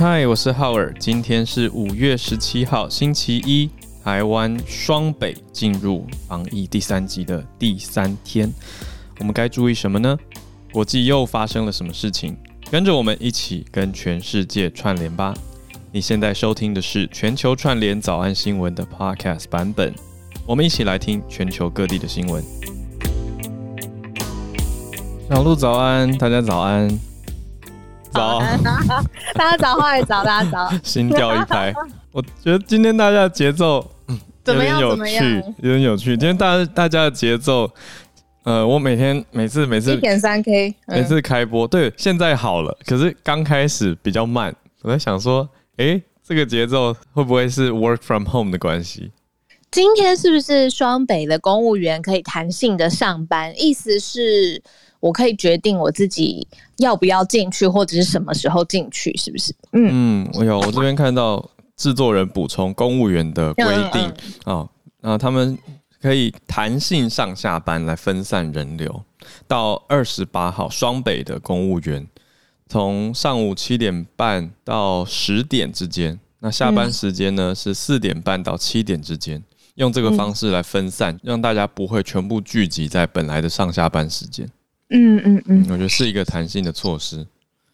嗨，我是浩尔。今天是五月十七号，星期一。台湾双北进入防疫第三级的第三天，我们该注意什么呢？国际又发生了什么事情？跟着我们一起跟全世界串联吧。你现在收听的是全球串联早安新闻的 Podcast 版本，我们一起来听全球各地的新闻。小鹿早安，大家早安。早，大家早，欢迎早，大家早。心跳一拍，我觉得今天大家的节奏有点有趣，有点有趣。今天大家大家的节奏，呃，我每天每次每次一点三 K，每次开播，对，现在好了，可是刚开始比较慢。我在想说，这个节奏会不会是 work from home 的关系？今天是不是双北的公务员可以弹性的上班？意思是？我可以决定我自己要不要进去，或者是什么时候进去，是不是？嗯嗯，我有，我这边看到制作人补充公务员的规定啊，那、嗯嗯哦、他们可以弹性上下班来分散人流。到二十八号，双北的公务员从上午七点半到十点之间，那下班时间呢、嗯、是四点半到七点之间，用这个方式来分散，嗯、让大家不会全部聚集在本来的上下班时间。嗯嗯嗯，我觉得是一个弹性的措施。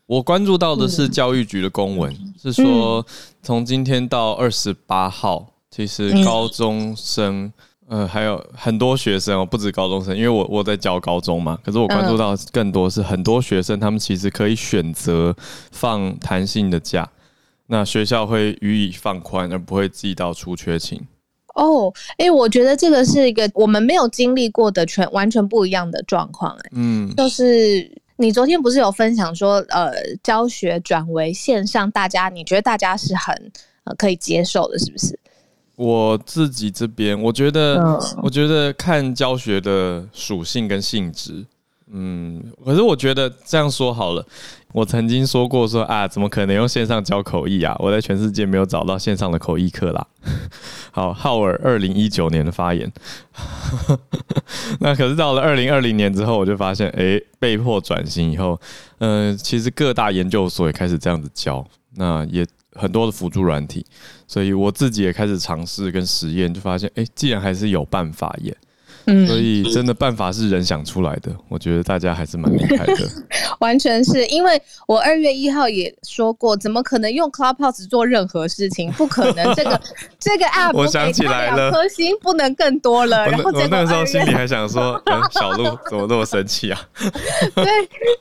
我关注到的是教育局的公文，是说从今天到二十八号，其实高中生呃还有很多学生哦，不止高中生，因为我我在教高中嘛。可是我关注到更多是很多学生，他们其实可以选择放弹性的假，那学校会予以放宽，而不会记到出缺勤。哦，哎，我觉得这个是一个我们没有经历过的全完全不一样的状况，哎，嗯，就是你昨天不是有分享说，呃，教学转为线上，大家你觉得大家是很呃可以接受的，是不是？我自己这边，我觉得，嗯，我觉得看教学的属性跟性质。嗯，可是我觉得这样说好了。我曾经说过说啊，怎么可能用线上教口译啊？我在全世界没有找到线上的口译课啦。好，浩尔二零一九年的发言。那可是到了二零二零年之后，我就发现，哎、被迫转型以后，嗯、呃，其实各大研究所也开始这样子教，那也很多的辅助软体，所以我自己也开始尝试跟实验，就发现，哎、既然还是有办法耶。嗯，所以真的办法是人想出来的，我觉得大家还是蛮厉害的。完全是因为我二月一号也说过，怎么可能用 Clubhouse 做任何事情？不可能，这个 这个 App 我想起来了，核心不能更多了。然后我那个时候心里还 想说，嗯、小鹿怎么那么生气啊？对，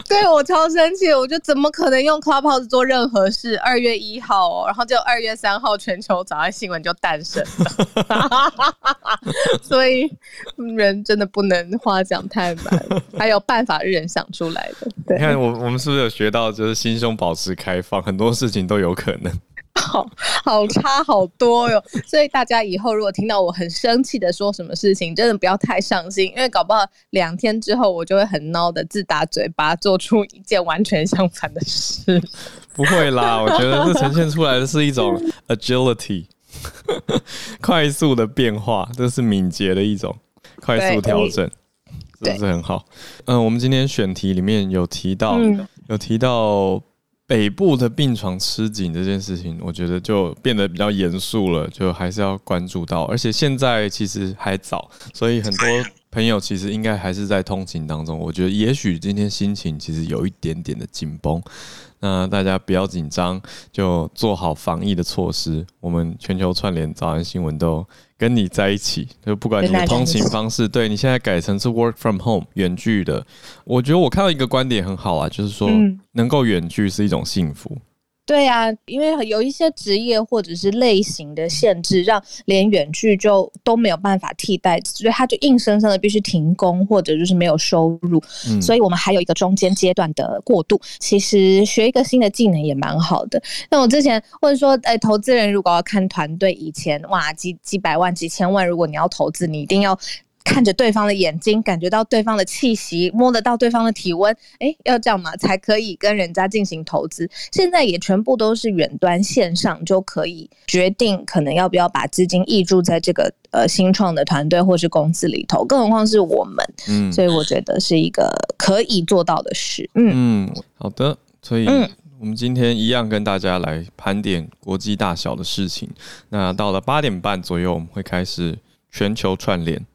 对我超生气，我就怎么可能用 Clubhouse 做任何事？二月一号哦，然后就二月三号全球早安新闻就诞生了，所以。人真的不能话讲太满，还有办法是人想出来的。对，你看我我们是不是有学到，就是心胸保持开放，很多事情都有可能。好好差好多哟，所以大家以后如果听到我很生气的说什么事情，真的不要太上心，因为搞不好两天之后我就会很孬的自打嘴巴，做出一件完全相反的事。不会啦，我觉得这呈现出来的是一种 agility，快速的变化，这是敏捷的一种。快速调整，是不是很好？嗯，我们今天选题里面有提到，嗯、有提到北部的病床吃紧这件事情，我觉得就变得比较严肃了，就还是要关注到。而且现在其实还早，所以很多朋友其实应该还是在通勤当中。我觉得也许今天心情其实有一点点的紧绷。那大家不要紧张，就做好防疫的措施。我们全球串联早安新闻都跟你在一起，就不管你的通勤方式，对你现在改成是 work from home 远距的，我觉得我看到一个观点很好啊，就是说能够远距是一种幸福。对呀、啊，因为有一些职业或者是类型的限制，让连远距就都没有办法替代，所以他就硬生生的必须停工，或者就是没有收入。嗯，所以我们还有一个中间阶段的过渡。其实学一个新的技能也蛮好的。那我之前或者说，哎，投资人如果要看团队，以前哇，几几百万、几千万，如果你要投资，你一定要。看着对方的眼睛，感觉到对方的气息，摸得到对方的体温，哎，要这样嘛，才可以跟人家进行投资。现在也全部都是远端线上，就可以决定可能要不要把资金挹注在这个呃新创的团队或是公司里头。更何况是我们，嗯，所以我觉得是一个可以做到的事。嗯，嗯，好的，所以嗯我们今天一样跟大家来盘点国际大小的事情。那到了八点半左右，我们会开始全球串联。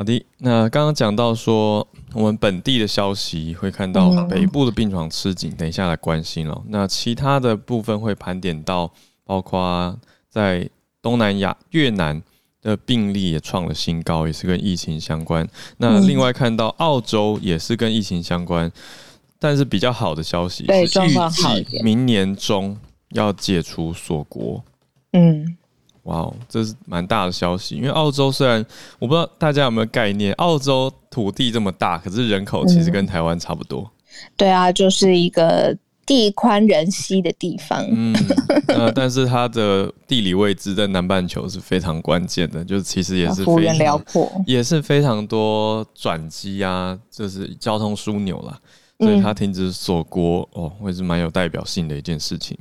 好的，那刚刚讲到说，我们本地的消息会看到北部的病床吃紧，等一下来关心了。那其他的部分会盘点到，包括在东南亚越南的病例也创了新高，也是跟疫情相关。那另外看到澳洲也是跟疫情相关，但是比较好的消息是预计明年中要解除锁国。嗯。哇哦，这是蛮大的消息。因为澳洲虽然我不知道大家有没有概念，澳洲土地这么大，可是人口其实跟台湾差不多。嗯。对啊，就是一个地宽人稀的地方。嗯，呃，但是它的地理位置在南半球是非常关键的，就是其实也是幅员辽阔，也是非常多转机啊，就是交通枢纽啦。所以它停止锁国哦，会是蛮有代表性的一件事情。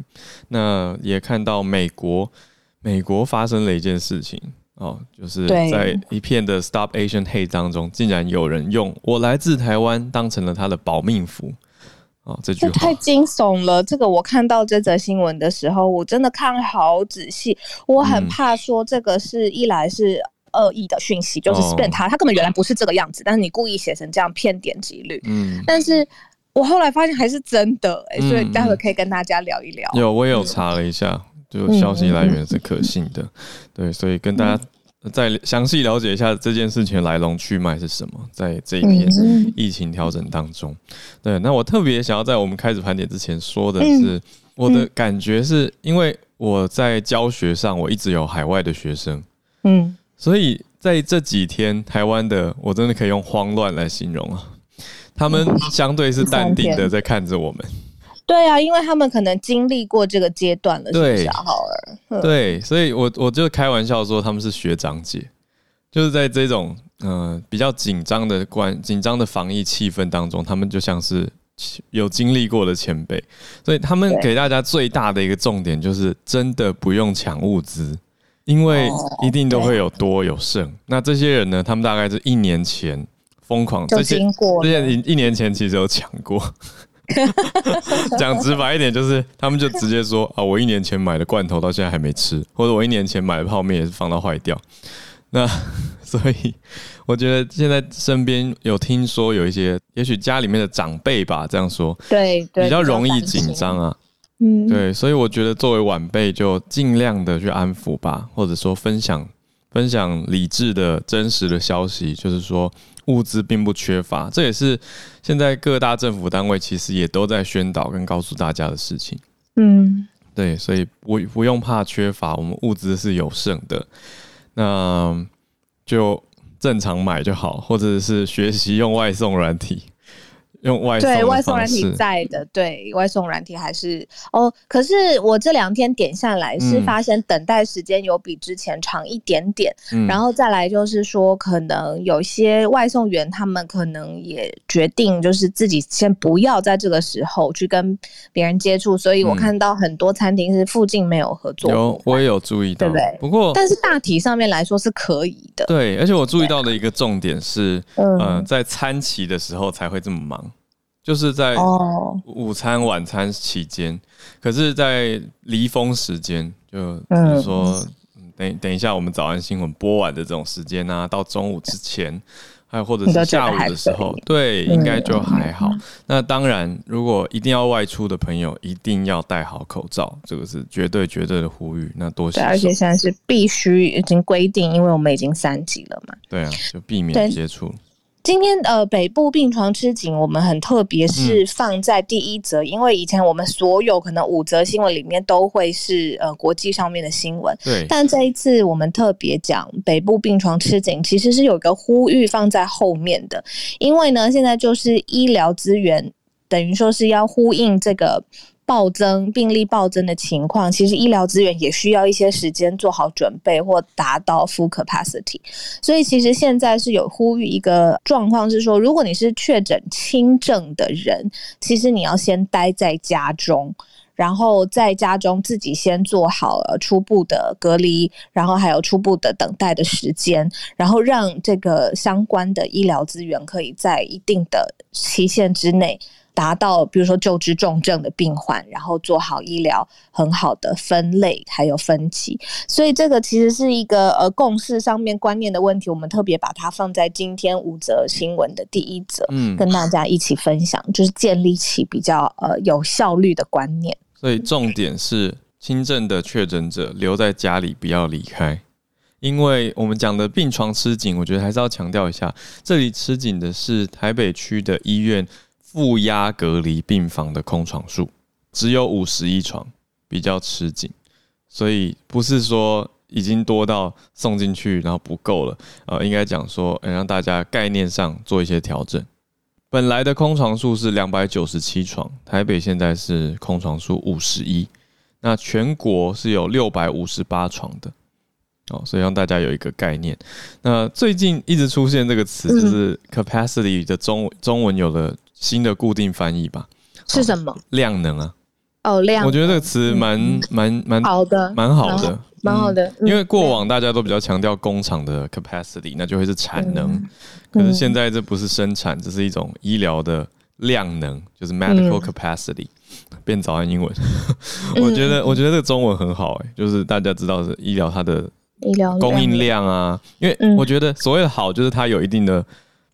那也看到美国。美国发生了一件事情哦，就是在一片的 Stop Asian Hate 当中，竟然有人用“我来自台湾”当成了他的保命符哦，这句话太惊悚了。这个我看到这则新闻的时候，我真的看好仔细，我很怕说这个是一来是恶意的讯息，嗯、就是骗他，他根本原来不是这个样子，但是你故意写成这样骗点击率。嗯，但是我后来发现还是真的、欸，所以待会可以跟大家聊一聊。有，我也有查了一下。就消息来源是可信的，对，所以跟大家再详细了解一下这件事情的来龙去脉是什么，在这一片疫情调整当中，对，那我特别想要在我们开始盘点之前说的是，我的感觉是因为我在教学上我一直有海外的学生，嗯，所以在这几天台湾的我真的可以用慌乱来形容啊，他们相对是淡定的在看着我们。对啊，因为他们可能经历过这个阶段了，对，小孩儿。对，所以我我就开玩笑说他们是学长姐，就是在这种嗯、呃、比较紧张的关紧张的防疫气氛当中，他们就像是有经历过的前辈，所以他们给大家最大的一个重点就是真的不用抢物资，因为一定都会有多有剩。那这些人呢，他们大概是一年前疯狂，这些这些一一年前其实有抢过。讲直白一点，就是他们就直接说啊，我一年前买的罐头到现在还没吃，或者我一年前买的泡面也是放到坏掉。那 所以我觉得现在身边有听说有一些，也许家里面的长辈吧，这样说，对，比较容易紧张啊。嗯，对，所以我觉得作为晚辈就尽量的去安抚吧，或者说分享分享理智的真实的消息，就是说。物资并不缺乏，这也是现在各大政府单位其实也都在宣导跟告诉大家的事情。嗯，对，所以不不用怕缺乏，我们物资是有剩的，那就正常买就好，或者是学习用外送软体。用外送，对外送软体在的，对外送软体还是哦。可是我这两天点下来是发现等待时间有比之前长一点点，嗯，然后再来就是说，可能有些外送员他们可能也决定就是自己先不要在这个时候去跟别人接触，所以我看到很多餐厅是附近没有合作，有我也有注意到，对不对？不过但是大体上面来说是可以的，对。而且我注意到的一个重点是，嗯，呃，在餐期的时候才会这么忙。就是在午餐、晚餐期间，哦，可是，在离峰时间，就比如说，等等一下，我们早安新闻播完的这种时间啊，到中午之前，还有或者是下午的时候，对，应该就还好。那当然，如果一定要外出的朋友，一定要戴好口罩，这个是绝对绝对的呼吁。那多谢。而且现在是必须已经规定，因为我们已经三级了嘛。对啊，就避免接触。今天呃，北部病床吃紧，我们很特别是放在第一则，嗯，因为以前我们所有可能五则新闻里面都会是呃国际上面的新闻，对。但这一次我们特别讲北部病床吃紧，其实是有一个呼吁放在后面的，因为呢，现在就是医疗资源等于说是要呼应这个。暴增病例暴增的情况，其实医疗资源也需要一些时间做好准备或达到 full capacity。所以其实现在是有呼吁一个状况是说，如果你是确诊轻症的人，其实你要先待在家中，然后在家中自己先做好了初步的隔离，然后还有初步的等待的时间，然后让这个相关的医疗资源可以在一定的期限之内。达到比如说救治重症的病患，然后做好医疗很好的分类还有分级，所以这个其实是一个呃共识上面观念的问题。我们特别把它放在今天五则新闻的第一则，嗯，跟大家一起分享，就是建立起比较呃有效率的观念。所以重点是轻症的确诊者留在家里，不要离开。因为我们讲的病床吃紧，我觉得还是要强调一下，这里吃紧的是台北区的医院。负压隔离病房的空床数只有五十一床，比较吃紧，所以不是说已经多到送进去然后不够了，呃，应该讲说，让大家概念上做一些调整。本来的空床数是两百九十七床，台北现在是空床数五十一，那全国是有六百五十八床的，哦，所以让大家有一个概念。那最近一直出现这个词，就是 capacity 的中中文有了。新的固定翻译吧，是什么？量能啊，哦，量。我觉得这个词蛮蛮蛮好的，蛮好的，蛮好的。因为过往大家都比较强调工厂的 capacity，那就会是产能。可是现在这不是生产，这是一种医疗的量能，就是 medical capacity。变早安英文，我觉得我觉得这个中文很好哎，就是大家知道是医疗它的医疗供应量啊，因为我觉得所谓的好，就是它有一定的。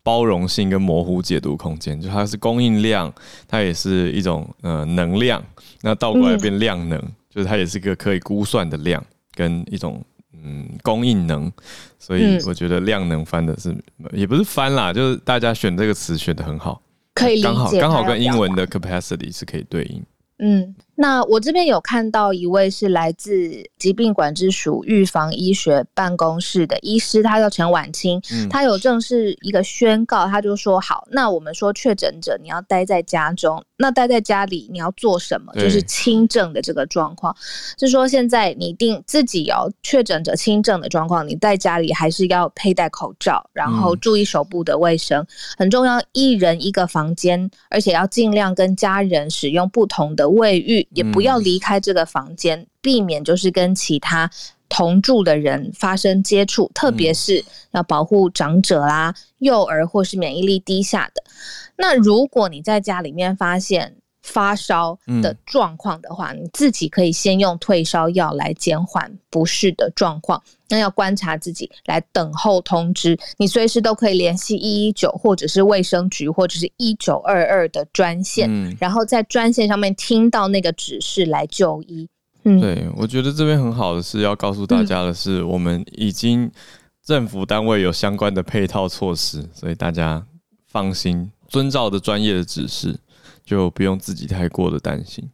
包容性跟模糊解读空间，就它是供应量，它也是一种呃能量，那倒过来变量能，嗯、就是它也是一个可以估算的量跟一种嗯供应能，所以我觉得量能翻的是、嗯、也不是翻啦，就是大家选这个词选的很好，可以刚好刚好跟英文的 capacity 是可以对应，嗯。那我这边有看到一位是来自疾病管制署预防医学办公室的医师，他叫陈婉清，他有正式一个宣告，他就说：好，那我们说确诊者你要待在家中，那待在家里你要做什么？就是轻症的这个状况，是说现在你定自己要确诊者轻症的状况，你在家里还是要佩戴口罩，然后注意手部的卫生，很重要。一人一个房间，而且要尽量跟家人使用不同的卫浴。也不要离开这个房间，避免就是跟其他同住的人发生接触，特别是要保护长者啦、幼儿或是免疫力低下的。那如果你在家里面发现发烧的状况的话，你自己可以先用退烧药来减缓不适的状况。那要观察自己，来等候通知。你随时都可以联系一一九，或者是卫生局，或者是一九二二的专线，嗯、然后在专线上面听到那个指示来就医。嗯，对，我觉得这边很好的是要告诉大家的是，我们已经政府单位有相关的配套措施，所以大家放心，遵照的专业的指示，就不用自己太过的担心。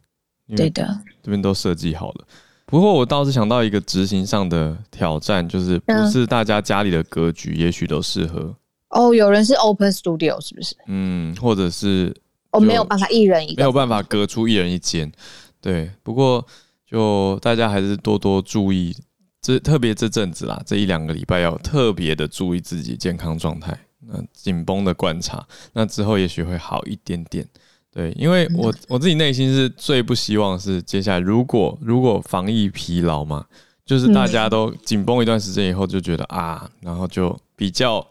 对的，这边都设计好了。不过我倒是想到一个执行上的挑战，就是不是大家家里的格局也许都适合哦。有人是 open studio 是不是？嗯，或者是我没有办法一人一个，没有办法隔出一人一间。对，不过就大家还是多多注意，这特别这阵子啦，这一两个礼拜要特别的注意自己健康状态，那紧绷的观察，那之后也许会好一点点。对，因为我我自己内心是最不希望是接下来如果如果防疫疲劳嘛，就是大家都紧绷一段时间以后就觉得啊，然后就比较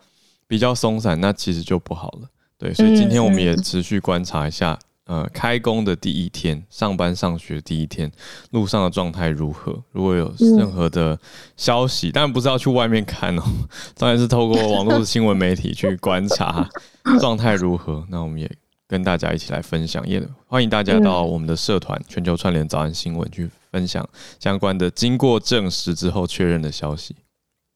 比较松散，那其实就不好了。对，所以今天我们也持续观察一下，呃，开工的第一天，上班上学第一天，路上的状态如何？如果有任何的消息，当然不是要去外面看哦，当然是透过网络的新闻媒体去观察 状态如何。那我们也。跟大家一起来分享，也欢迎大家到我们的社团“全球串联早安新闻”去分享相关的经过证实之后确认的消息。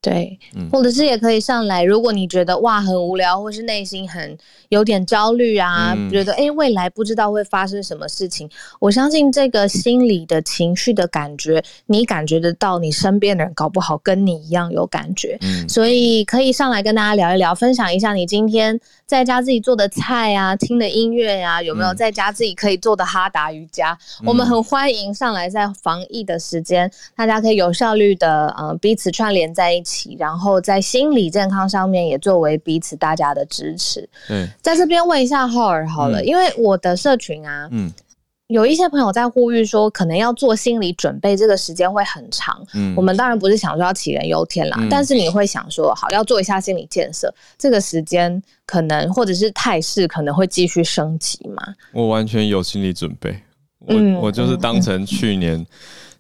对，或者是也可以上来。如果你觉得哇很无聊，或是内心很有点焦虑啊，嗯、觉得哎未来不知道会发生什么事情，我相信这个心理的情绪的感觉，你感觉得到，你身边的人搞不好跟你一样有感觉。嗯，所以可以上来跟大家聊一聊，分享一下你今天在家自己做的菜啊，听的音乐呀、啊，有没有在家自己可以做的哈达瑜伽？嗯、我们很欢迎上来，在防疫的时间，大家可以有效率的呃彼此串联在一起。然后在心理健康上面也作为彼此大家的支持。嗯，在这边问一下浩尔好了，嗯、因为我的社群啊，嗯，有一些朋友在呼吁说，可能要做心理准备，这个时间会很长。嗯，我们当然不是想说要杞人忧天啦，嗯、但是你会想说，好，要做一下心理建设，这个时间可能或者是态势可能会继续升级嘛？我完全有心理准备，我、嗯、我就是当成去年、嗯、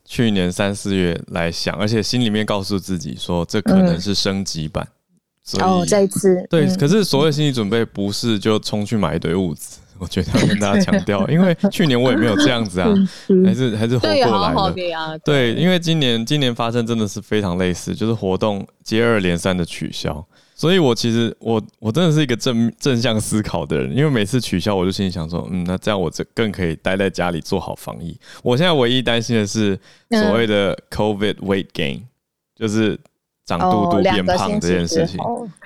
去年三四月来想，而且心里面告诉自己说，这可能是升级版。嗯、所以哦，这一次对，嗯、可是所谓心理准备不是就冲去买一堆物资。我觉得要跟大家强调，因为去年我也没有这样子啊，还是还是活过来的。好好的啊、对，因为今年今年发生真的是非常类似，就是活动接二连三的取消，所以我其实我我真的是一个正正向思考的人，因为每次取消，我就心里想说，嗯，那这样我这更可以待在家里做好防疫。我现在唯一担心的是所谓的 COVID weight gain，就是。长肚肚变胖这件事情，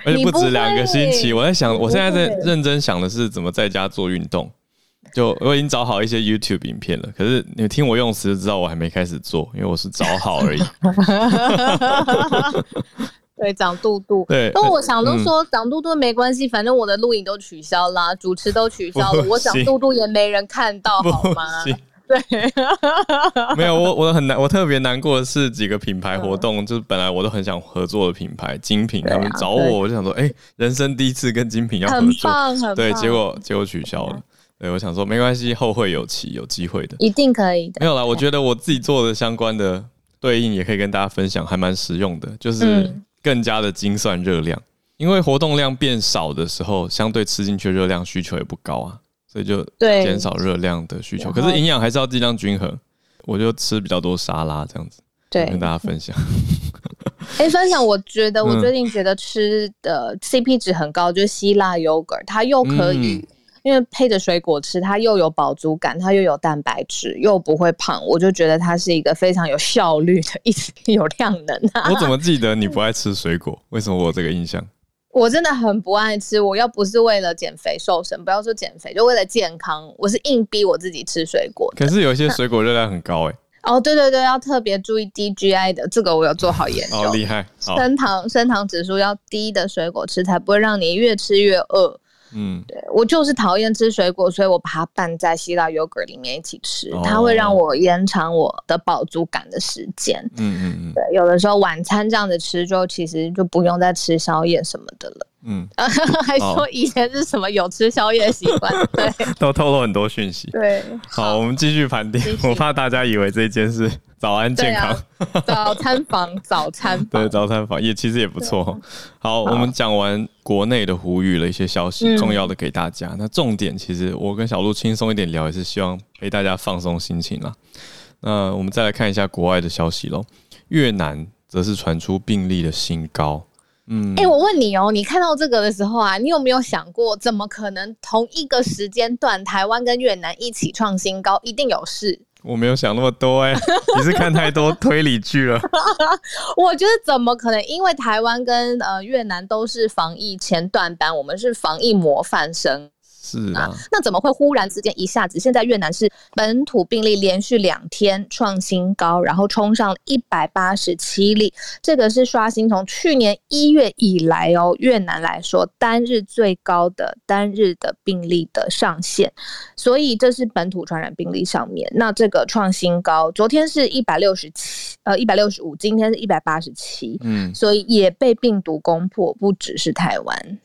而且不止两个星期。我在想，我现在在认真想的是怎么在家做运动。就我已经找好一些 YouTube 影片了，可是你听我用词就知道我还没开始做，因为我是找好而已。对，长肚肚。对，那我想都说长肚肚没关系，反正我的录影都取消啦，主持都取消了，我长肚肚也没人看到，好吗？对，没有我，我很难，我特别难过的是几个品牌活动，嗯、就是本来我都很想合作的品牌，精品他们找我，啊、我就想说，哎、欸，人生第一次跟精品要合作，对，结果结果取消了。对，我想说没关系，后会有期，有机会的，一定可以的。没有啦，我觉得我自己做的相关的对应也可以跟大家分享，还蛮实用的，就是更加的精算热量，因为活动量变少的时候，相对吃进去热量需求也不高啊。所以就减少热量的需求，可是营养还是要尽量均衡。我就吃比较多沙拉这样子，对，跟大家分享。哎、欸，分享，我觉得我最近觉得吃的 CP 值很高，就是希腊 yogurt，它又可以、嗯、因为配着水果吃，它又有饱足感，它又有蛋白质，又不会胖，我就觉得它是一个非常有效率的，一直 有量能、啊。我怎么记得你不爱吃水果？为什么我有这个印象？我真的很不爱吃，我要不是为了减肥瘦身，不要说减肥，就为了健康，我是硬逼我自己吃水果。可是有一些水果 热量很高哎、欸。哦，对对对，要特别注意低 GI 的，这个我有做好研究。好厉害！升糖升糖指数要低的水果吃，才不会让你越吃越饿。嗯，对，我就是讨厌吃水果，所以我把它拌在希腊 yogurt 里面一起吃，哦、它会让我延长我的饱足感的时间。嗯嗯嗯，对，有的时候晚餐这样子吃，就其实就不用再吃宵夜什么的了。嗯，还说以前是什么有吃宵夜习惯？对，都透露很多讯息。对，好，我们继续盘点。我怕大家以为这件事早安健康，早餐房，早餐 对，早餐房也其实也不错。好，我们讲完国内的呼吁了一些消息，重要的给大家。那重点其实我跟小鹿轻松一点聊，也是希望陪大家放松心情啦。那我们再来看一下国外的消息喽。越南则是传出病例的新高。嗯，哎、欸，我问你哦，你看到这个的时候啊，你有没有想过，怎么可能同一个时间段，台湾跟越南一起创新高？一定有事。我没有想那么多哎、欸，你是看太多推理剧了。我觉得怎么可能？因为台湾跟呃越南都是防疫前段班，我们是防疫模范生。是啊，那怎么会忽然之间一下子？现在越南是本土病例连续两天创新高，然后冲上一百八十七例，这个是刷新从去年一月以来哦，越南来说单日最高的单日的病例的上限，所以这是本土传染病例上面，那这个创新高，昨天是一百六十七，呃一百六十五，今天是一百八十七，嗯，所以也被病毒攻破，不只是台湾。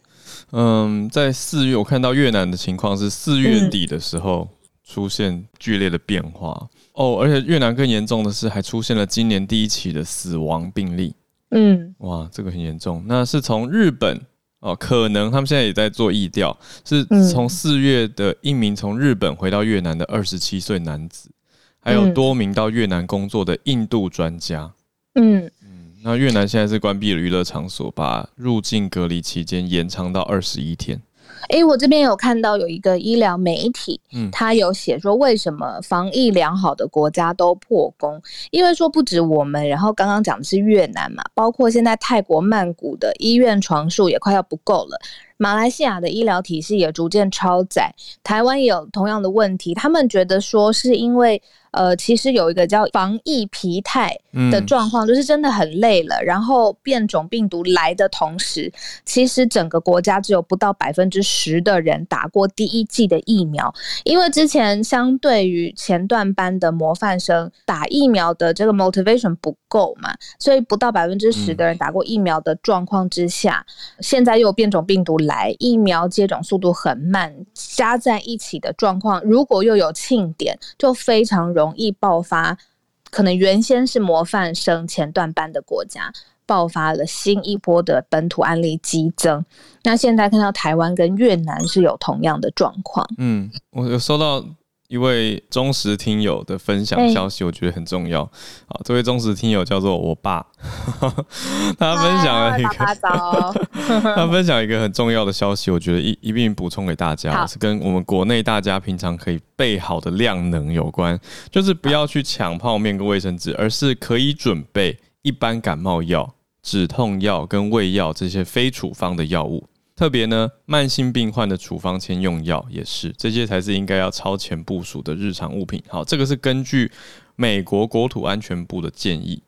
嗯，在四月我看到越南的情况是四月底的时候出现剧烈的变化、嗯、哦，而且越南更严重的是还出现了今年第一起的死亡病例。嗯，哇，这个很严重。那是从日本哦，可能他们现在也在做疫调，是从四月的一名从日本回到越南的二十七岁男子，还有多名到越南工作的印度专家。嗯。那越南现在是关闭了娱乐场所，把入境隔离期间延长到二十一天。诶、欸，我这边有看到有一个医疗媒体，嗯，他有写说为什么防疫良好的国家都破功，因为说不止我们，然后刚刚讲的是越南嘛，包括现在泰国曼谷的医院床数也快要不够了。马来西亚的医疗体系也逐渐超载，台湾也有同样的问题。他们觉得说是因为。呃，其实有一个叫防疫疲态的状况，就是真的很累了。然后变种病毒来的同时，其实整个国家只有不到百分之十的人打过第一剂的疫苗，因为之前相对于前段班的模范生打疫苗的这个 motivation 不够嘛，所以不到百分之十的人打过疫苗的状况之下，现在又有变种病毒来，疫苗接种速度很慢，加在一起的状况，如果又有庆典，就非常容易。容易爆发，可能原先是模范生前段班的国家爆发了新一波的本土案例激增。那现在看到台湾跟越南是有同样的状况。嗯，我有收到。一位忠实听友的分享消息，我觉得很重要。好，这位忠实听友叫做我爸，他分享了一个，他分享一个很重要的消息，我觉得一一并补充给大家，是跟我们国内大家平常可以备好的量能有关，就是不要去抢泡面跟卫生纸，而是可以准备一般感冒药、止痛药跟胃药这些非处方的药物。特别呢，慢性病患的处方签用药也是，这些才是应该要超前部署的日常物品。好，这个是根据美国国土安全部的建议。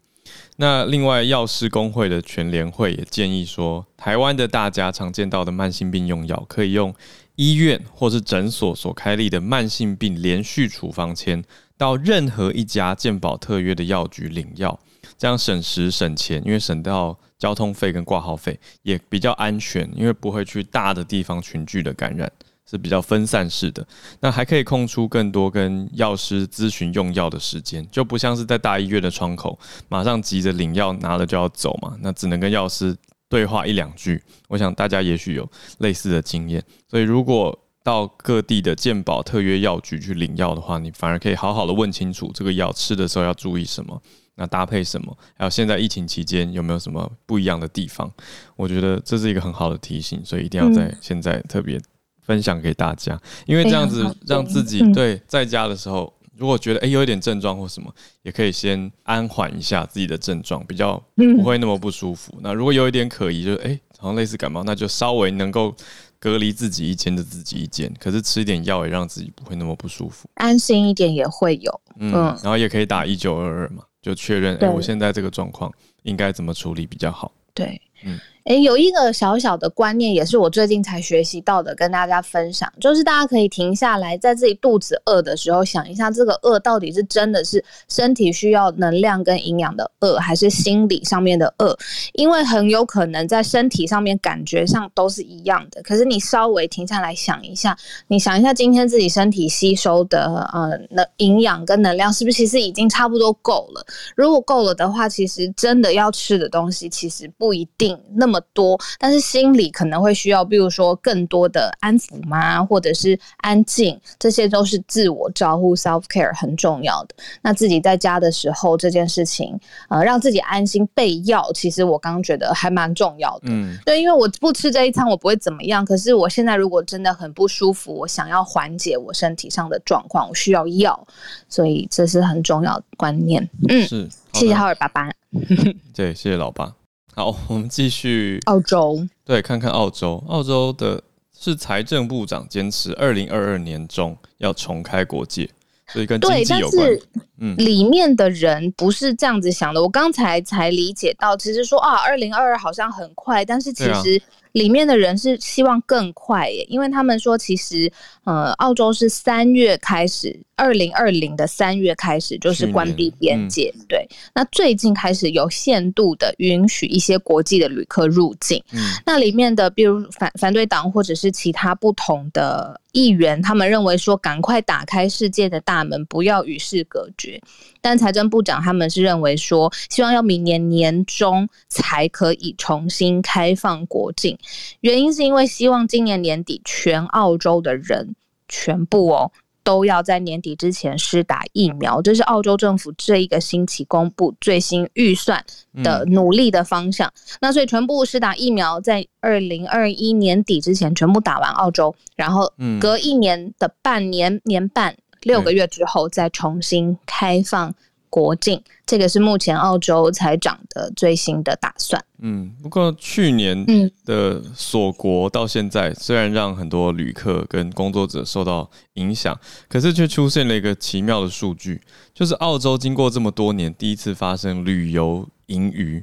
那另外，药师工会的全联会也建议说，台湾的大家常见到的慢性病用药，可以用医院或是诊所所开立的慢性病连续处方签，到任何一家健保特约的药局领药，这样省时省钱，因为省到。交通费跟挂号费也比较安全，因为不会去大的地方群聚的感染，是比较分散式的。那还可以空出更多跟药师咨询用药的时间，就不像是在大医院的窗口，马上急着领药拿了就要走嘛，那只能跟药师对话一两句。我想大家也许有类似的经验，所以如果到各地的健保特约药局去领药的话，你反而可以好好的问清楚这个药吃的时候要注意什么。那搭配什么？还有现在疫情期间有没有什么不一样的地方？我觉得这是一个很好的提醒，所以一定要在现在特别分享给大家，因为这样子让自己对在家的时候，如果觉得诶有一点症状或什么，也可以先安缓一下自己的症状，比较不会那么不舒服。那如果有一点可疑，就是诶好像类似感冒，那就稍微能够隔离自己一间的自己一间，可是吃一点药也让自己不会那么不舒服，安心一点也会有。嗯，然后也可以打一九二二嘛。就确认，哎、欸，我现在这个状况应该怎么处理比较好？对，嗯。诶、有一个小小的观念，也是我最近才学习到的，跟大家分享，就是大家可以停下来，在自己肚子饿的时候，想一下，这个饿到底是真的是身体需要能量跟营养的饿，还是心理上面的饿？因为很有可能在身体上面感觉上都是一样的，可是你稍微停下来想一下，你想一下今天自己身体吸收的呃能营养跟能量，是不是其实已经差不多够了？如果够了的话，其实真的要吃的东西，其实不一定那么。多，但是心里可能会需要，比如说更多的安抚吗，或者是安静，这些都是自我照顾 （self care） 很重要的。那自己在家的时候，这件事情，呃，让自己安心备药，其实我刚刚觉得还蛮重要的。嗯，对，因为我不吃这一餐，我不会怎么样。可是我现在如果真的很不舒服，我想要缓解我身体上的状况，我需要药，所以这是很重要的观念。嗯，是，谢谢浩尔爸爸。对，谢谢老爸。好，我们继续澳洲。对，看看澳洲。澳洲的是财政部长坚持二零二二年中要重开国界，所以跟经济有关。对，但是嗯，里面的人不是这样子想的。我刚才才理解到，其实说啊，二零二二好像很快，但是其实。里面的人是希望更快耶，因为他们说，其实呃，澳洲是三月开始，二零二零的三月开始就是关闭边界，嗯、对。那最近开始有限度的允许一些国际的旅客入境，嗯、那里面的比如反反对党或者是其他不同的议员，他们认为说，赶快打开世界的大门，不要与世隔绝。但财政部长他们是认为说，希望要明年年中才可以重新开放国境，原因是因为希望今年年底全澳洲的人全部哦都要在年底之前施打疫苗，这是澳洲政府这一个星期公布最新预算的努力的方向。那所以全部施打疫苗，在二零二一年底之前全部打完澳洲，然后隔一年的半年年半。六个月之后再重新开放国境。这个是目前澳洲才长的最新的打算。嗯，不过去年的锁国到现在，虽然让很多旅客跟工作者受到影响，可是却出现了一个奇妙的数据，就是澳洲经过这么多年第一次发生旅游盈余，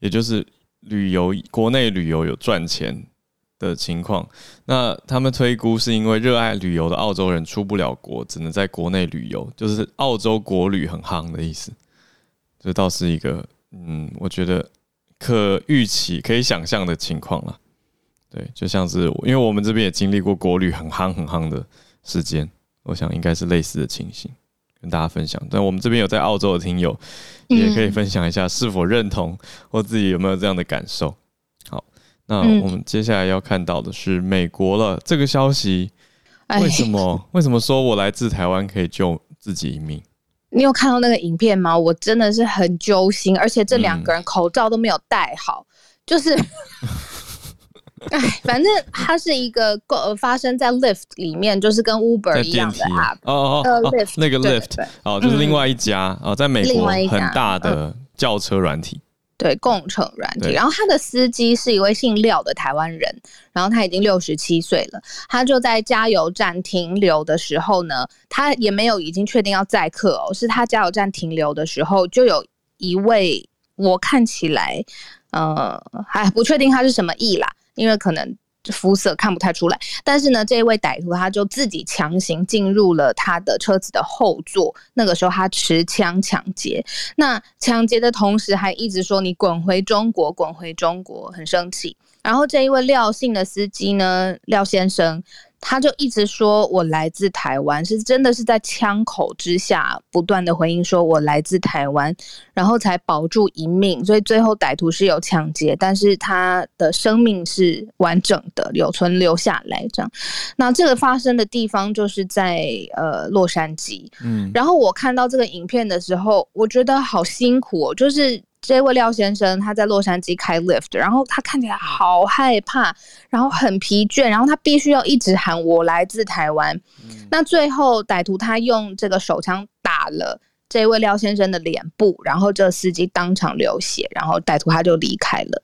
也就是旅游国内旅游有赚钱。的情况，那他们推估是因为热爱旅游的澳洲人出不了国，只能在国内旅游，就是澳洲国旅很夯的意思。这倒是一个，嗯，我觉得可预期、可以想象的情况了。对，就像是因为我们这边也经历过国旅很夯、很夯的时间，我想应该是类似的情形，跟大家分享。但我们这边有在澳洲的听友，也可以分享一下是否认同，或自己有没有这样的感受。那我们接下来要看到的是美国了。这个消息为什么？为什么说我来自台湾可以救自己一命？你有看到那个影片吗？我真的是很揪心，而且这两个人口罩都没有戴好，就是，哎，反正它是一个呃发生在 Lyft 里面，就是跟 Uber 一样的 App 哦哦哦，那个 Lyft 哦，就是另外一家哦，在美国很大的轿车软体。对，共乘软体，然后他的司机是一位姓廖的台湾人，然后他已经六十七岁了，他就在加油站停留的时候呢，他也没有已经确定要载客哦，是他加油站停留的时候，就有一位我看起来，呃，还不确定他是什么意啦，因为可能。肤色看不太出来，但是呢，这一位歹徒他就自己强行进入了他的车子的后座，那个时候他持枪抢劫，那抢劫的同时还一直说你滚回中国，滚回中国，很生气。然后这一位廖姓的司机呢，廖先生。他就一直说：“我来自台湾，是真的是在枪口之下不断的回应说我来自台湾，然后才保住一命。所以最后歹徒是有抢劫，但是他的生命是完整的，有存留下来。这样，那这个发生的地方就是在呃洛杉矶。嗯，然后我看到这个影片的时候，我觉得好辛苦哦，就是。”这位廖先生他在洛杉矶开 lift，然后他看起来好害怕，然后很疲倦，然后他必须要一直喊我来自台湾。嗯、那最后歹徒他用这个手枪打了这位廖先生的脸部，然后这司机当场流血，然后歹徒他就离开了。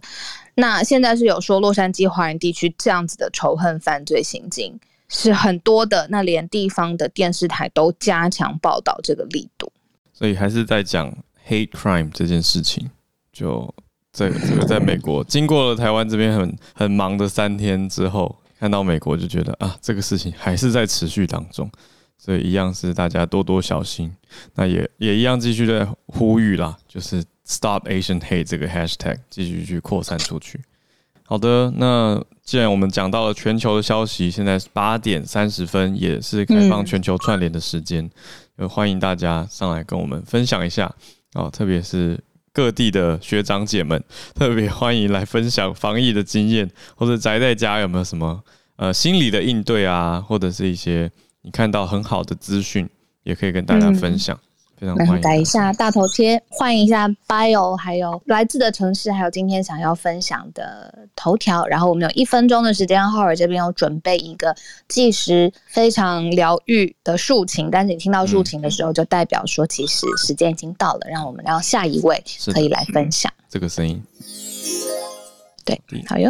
那现在是有说洛杉矶华人地区这样子的仇恨犯罪行径是很多的，那连地方的电视台都加强报道这个力度，所以还是在讲。Hate crime 这件事情，就在这个在美国，经过了台湾这边很很忙的三天之后，看到美国就觉得啊，这个事情还是在持续当中，所以一样是大家多多小心。那也也一样继续在呼吁啦，就是 Stop Asian Hate 这个 Hashtag 继续去扩散出去。好的，那既然我们讲到了全球的消息，现在八点三十分，也是开放全球串联的时间，欢迎大家上来跟我们分享一下。哦，特别是各地的学长姐们，特别欢迎来分享防疫的经验，或者宅在家有没有什么呃心理的应对啊，或者是一些你看到很好的资讯，也可以跟大家分享。嗯欢迎改一下大头贴，换一下 bio，还有来自的城市，还有今天想要分享的头条。然后我们有一分钟的时间，浩尔这边有准备一个计时非常疗愈的竖琴，但是你听到竖琴的时候，就代表说其实时间已经到了，让我们让下一位可以来分享这个声音。对，好哟。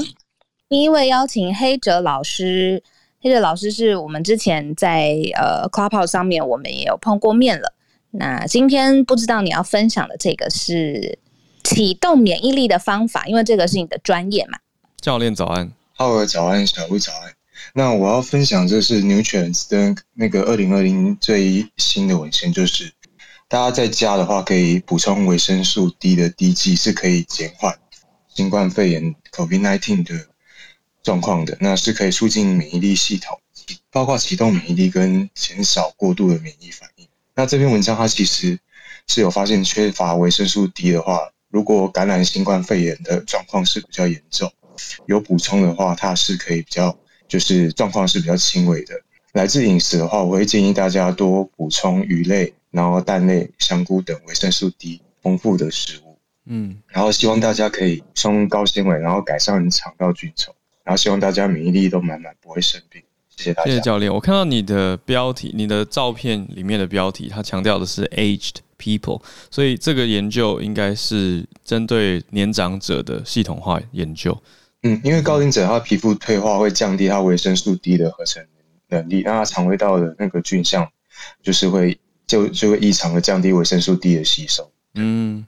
第一位邀请黑哲老师，黑哲老师是我们之前在呃 Clubhouse 上面我们也有碰过面了。那今天不知道你要分享的这个是启动免疫力的方法，因为这个是你的专业嘛。教练早安，浩尔早安，小吴早安。那我要分享这是 Nutrients 的那个二零二零最新的文献，就是大家在家的话可以补充维生素 D 的滴剂，是可以减缓新冠肺炎 COVID-19 的状况的。那是可以促进免疫力系统，包括启动免疫力跟减少过度的免疫反应。那这篇文章它其实是有发现，缺乏维生素 D 的话，如果感染新冠肺炎的状况是比较严重，有补充的话，它是可以比较就是状况是比较轻微的。来自饮食的话，我会建议大家多补充鱼类、然后蛋类、香菇等维生素 D 丰富的食物。嗯，然后希望大家可以补充高纤维，然后改善肠道菌群，然后希望大家免疫力都满满，不会生病。谢谢大家。谢谢教练。我看到你的标题，你的照片里面的标题，它强调的是 aged people，所以这个研究应该是针对年长者的系统化研究。嗯，因为高龄者他皮肤退化会降低他维生素 D 的合成能力，那他肠胃道的那个菌相就是会就就会异常的降低维生素 D 的吸收。嗯，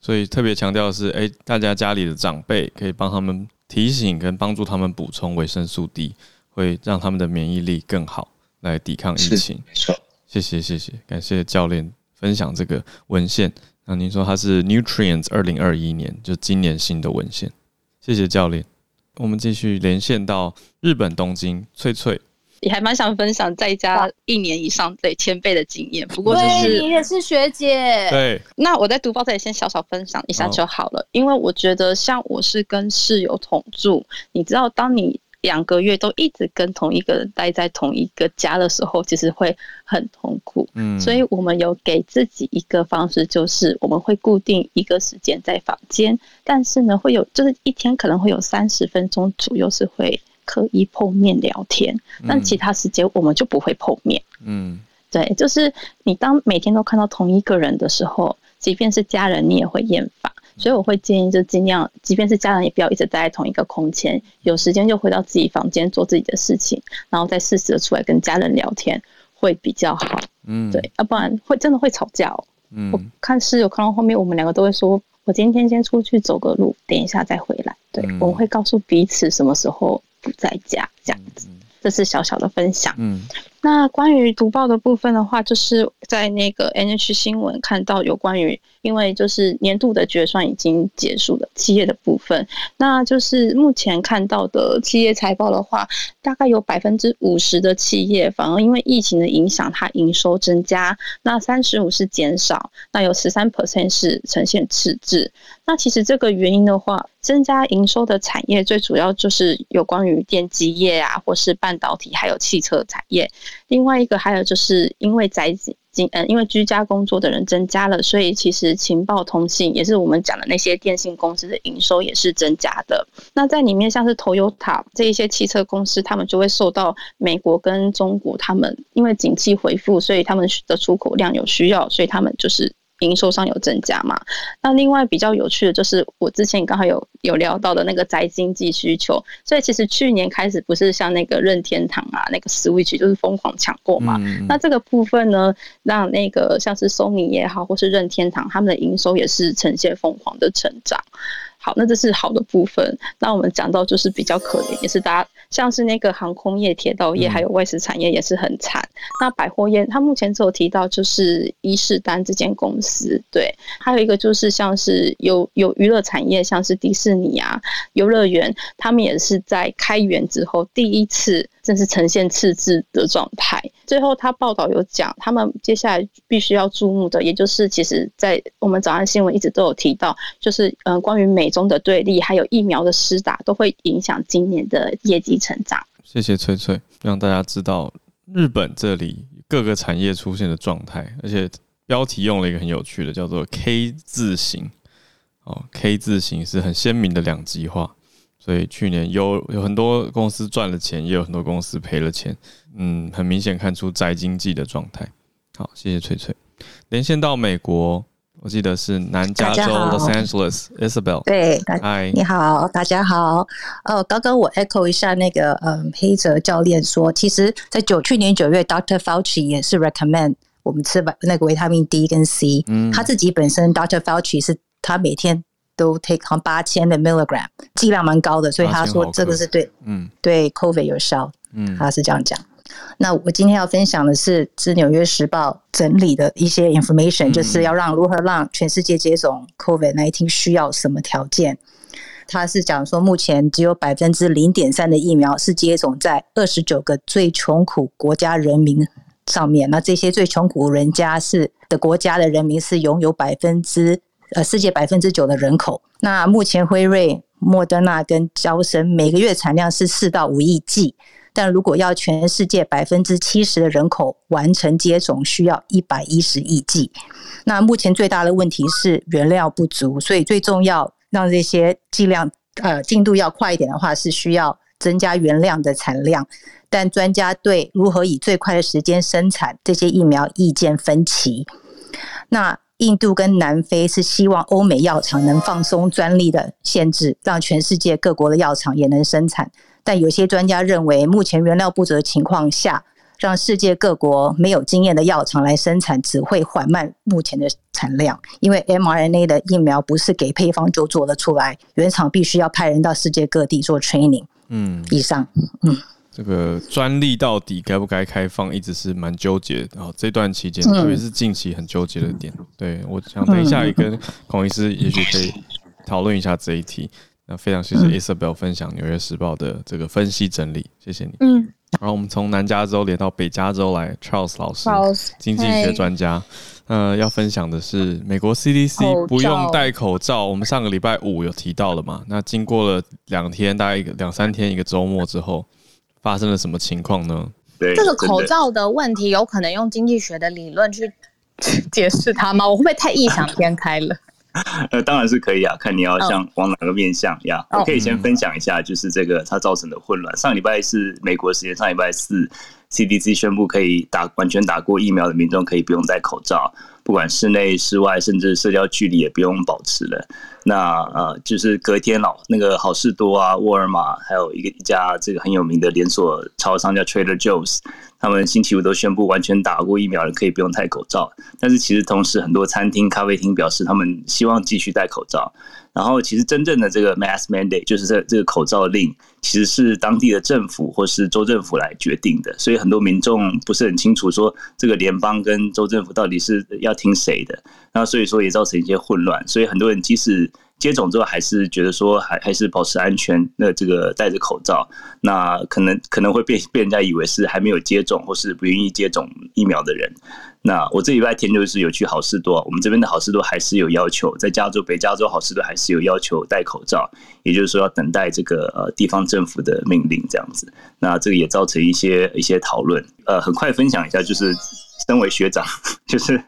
所以特别强调的是，哎，大家家里的长辈可以帮他们提醒跟帮助他们补充维生素 D，会让他们的免疫力更好，来抵抗疫情。没错，谢谢谢谢，感谢教练分享这个文献。那您说它是 Nutrients 二零二一年，就今年新的文献。谢谢教练。我们继续连线到日本东京，翠翠也还蛮想分享在家一年以上对前辈的经验，不过就是你也是学姐，对，那我在读报这里先小小分享一下就好了，哦、因为我觉得像我是跟室友同住，你知道当你。两个月都一直跟同一个人待在同一个家的时候，其实会很痛苦。嗯，所以我们有给自己一个方式，就是我们会固定一个时间在房间，但是呢，会有就是一天可能会有三十分钟左右是会刻意碰面聊天，但其他时间我们就不会碰面。嗯，对，就是你当每天都看到同一个人的时候，即便是家人，你也会厌烦。所以我会建议，就尽量，即便是家人，也不要一直待在同一个空间。有时间就回到自己房间做自己的事情，然后再适时的出来跟家人聊天，会比较好。嗯，对，要不然会真的会吵架哦。嗯，我看室友看到后面，我们两个都会说：“我今天先出去走个路，等一下再回来。”对，我们会告诉彼此什么时候不在家，这样子。这是小小的分享。嗯。那关于读报的部分的话，就是在那个 NH 新闻看到有关于，因为就是年度的决算已经结束了，企业的部分，那就是目前看到的企业财报的话，大概有百分之五十的企业反而因为疫情的影响，它营收增加，那三十五是减少，那有十三 percent 是呈现赤字。那其实这个原因的话，增加营收的产业最主要就是有关于电机业啊，或是半导体，还有汽车产业。另外一个还有就是因为宅经嗯，因为居家工作的人增加了，所以其实情报通信也是我们讲的那些电信公司的营收也是增加的。那在里面像是 Toyota 这一些汽车公司，他们就会受到美国跟中国他们因为景气回复，所以他们的出口量有需要，所以他们就是。营收上有增加嘛？那另外比较有趣的就是，我之前刚好有有聊到的那个宅经济需求，所以其实去年开始不是像那个任天堂啊，那个 Switch 就是疯狂抢购嘛。嗯、那这个部分呢，让那个像是 Sony 也好，或是任天堂，他们的营收也是呈现疯狂的成长。好，那这是好的部分。那我们讲到就是比较可怜，也是大家像是那个航空业、铁道业，还有外食产业也是很惨。嗯、那百货业，它目前只有提到就是伊势丹这间公司，对，还有一个就是像是有有娱乐产业，像是迪士尼啊、游乐园，他们也是在开园之后第一次。正是呈现赤字的状态。最后，他报道有讲，他们接下来必须要注目的，也就是其实，在我们早安新闻一直都有提到，就是嗯，关于美中的对立，还有疫苗的施打，都会影响今年的业绩成长。谢谢翠翠，让大家知道日本这里各个产业出现的状态，而且标题用了一个很有趣的，叫做 “K 字形”。哦，K 字形是很鲜明的两极化。所以去年有有很多公司赚了钱，也有很多公司赔了钱，嗯，很明显看出宅经济的状态。好，谢谢翠翠。连线到美国，我记得是南加州 Los Angeles，Isabel。对，嗨，你好，大家好。呃，刚刚我 echo 一下那个，嗯，黑泽教练说，其实在九去年九月，Dr. Fauci 也是 recommend 我们吃那个维他命 D 跟 C。嗯，他自己本身 Dr. Fauci 是他每天。都 take on 八千的 milligram，剂量蛮高的，所以他说这个是对，嗯，对 COVID 有效，嗯，他是这样讲。那我今天要分享的是自纽约时报整理的一些 information，嗯，就是要让如何让全世界接种 COVID-19 需要什么条件。他是讲说，目前只有百分之零点三的疫苗是接种在二十九个最穷苦国家人民上面。那这些最穷苦人家是的国家的人民是拥有百分之。呃，世界百分之九的人口，那目前辉瑞、莫德纳跟娇生每个月产量是四到五亿剂，但如果要全世界百分之七十的人口完成接种，需要一百一十亿剂。那目前最大的问题是原料不足，所以最重要让这些剂量呃进度要快一点的话，是需要增加原料的产量。但专家对如何以最快的时间生产这些疫苗意见分歧。那印度跟南非是希望欧美药厂能放松专利的限制，让全世界各国的药厂也能生产。但有些专家认为，目前原料不足的情况下，让世界各国没有经验的药厂来生产，只会缓慢目前的产量。因为 mRNA 的疫苗不是给配方就做得出来，原厂必须要派人到世界各地做 training。嗯，以上，嗯。这个专利到底该不该开放，一直是蛮纠结的。然后这段期间，特别是近期很纠结的点。对，我想等一下也跟孔医师也许可以讨论一下这一题。那非常谢谢 Isabel 分享《纽约时报》的这个分析整理，谢谢你。嗯。然后我们从南加州连到北加州来，Charles 老师，经济学专家。呃，要分享的是美国 CDC 不用戴口罩。我们上个礼拜五有提到了嘛？那经过了两天，大概一个两三天一个周末之后。发生了什么情况呢？对，这个口罩的问题有可能用经济学的理论去解释它吗？我会不会太异想天开了？呃，当然是可以啊，看你要向往哪个面向呀。我可以先分享一下，就是这个它造成的混乱。上礼拜是美国时间，上礼拜四，CDC 宣布可以打完全打过疫苗的民众可以不用戴口罩。不管室内、室外，甚至社交距离也不用保持了。那呃，就是隔天老那个好事多啊、沃尔玛，还有一个一家这个很有名的连锁超商叫 Trader Joe's，他们星期五都宣布完全打过疫苗的可以不用戴口罩。但是其实同时，很多餐厅、咖啡厅表示他们希望继续戴口罩。然后，其实真正的这个 mask mandate 就是这这个口罩令，其实是当地的政府或是州政府来决定的。所以很多民众不是很清楚说这个联邦跟州政府到底是要听谁的。那所以说也造成一些混乱。所以很多人即使接种之后，还是觉得说还还是保持安全，那这个戴着口罩，那可能可能会被被人家以为是还没有接种或是不愿意接种疫苗的人。那我这礼拜天就是有去好事多，我们这边的好事多还是有要求，在加州北加州好事多还是有要求戴口罩，也就是说要等待这个呃地方政府的命令这样子。那这个也造成一些一些讨论，呃，很快分享一下，就是身为学长，就是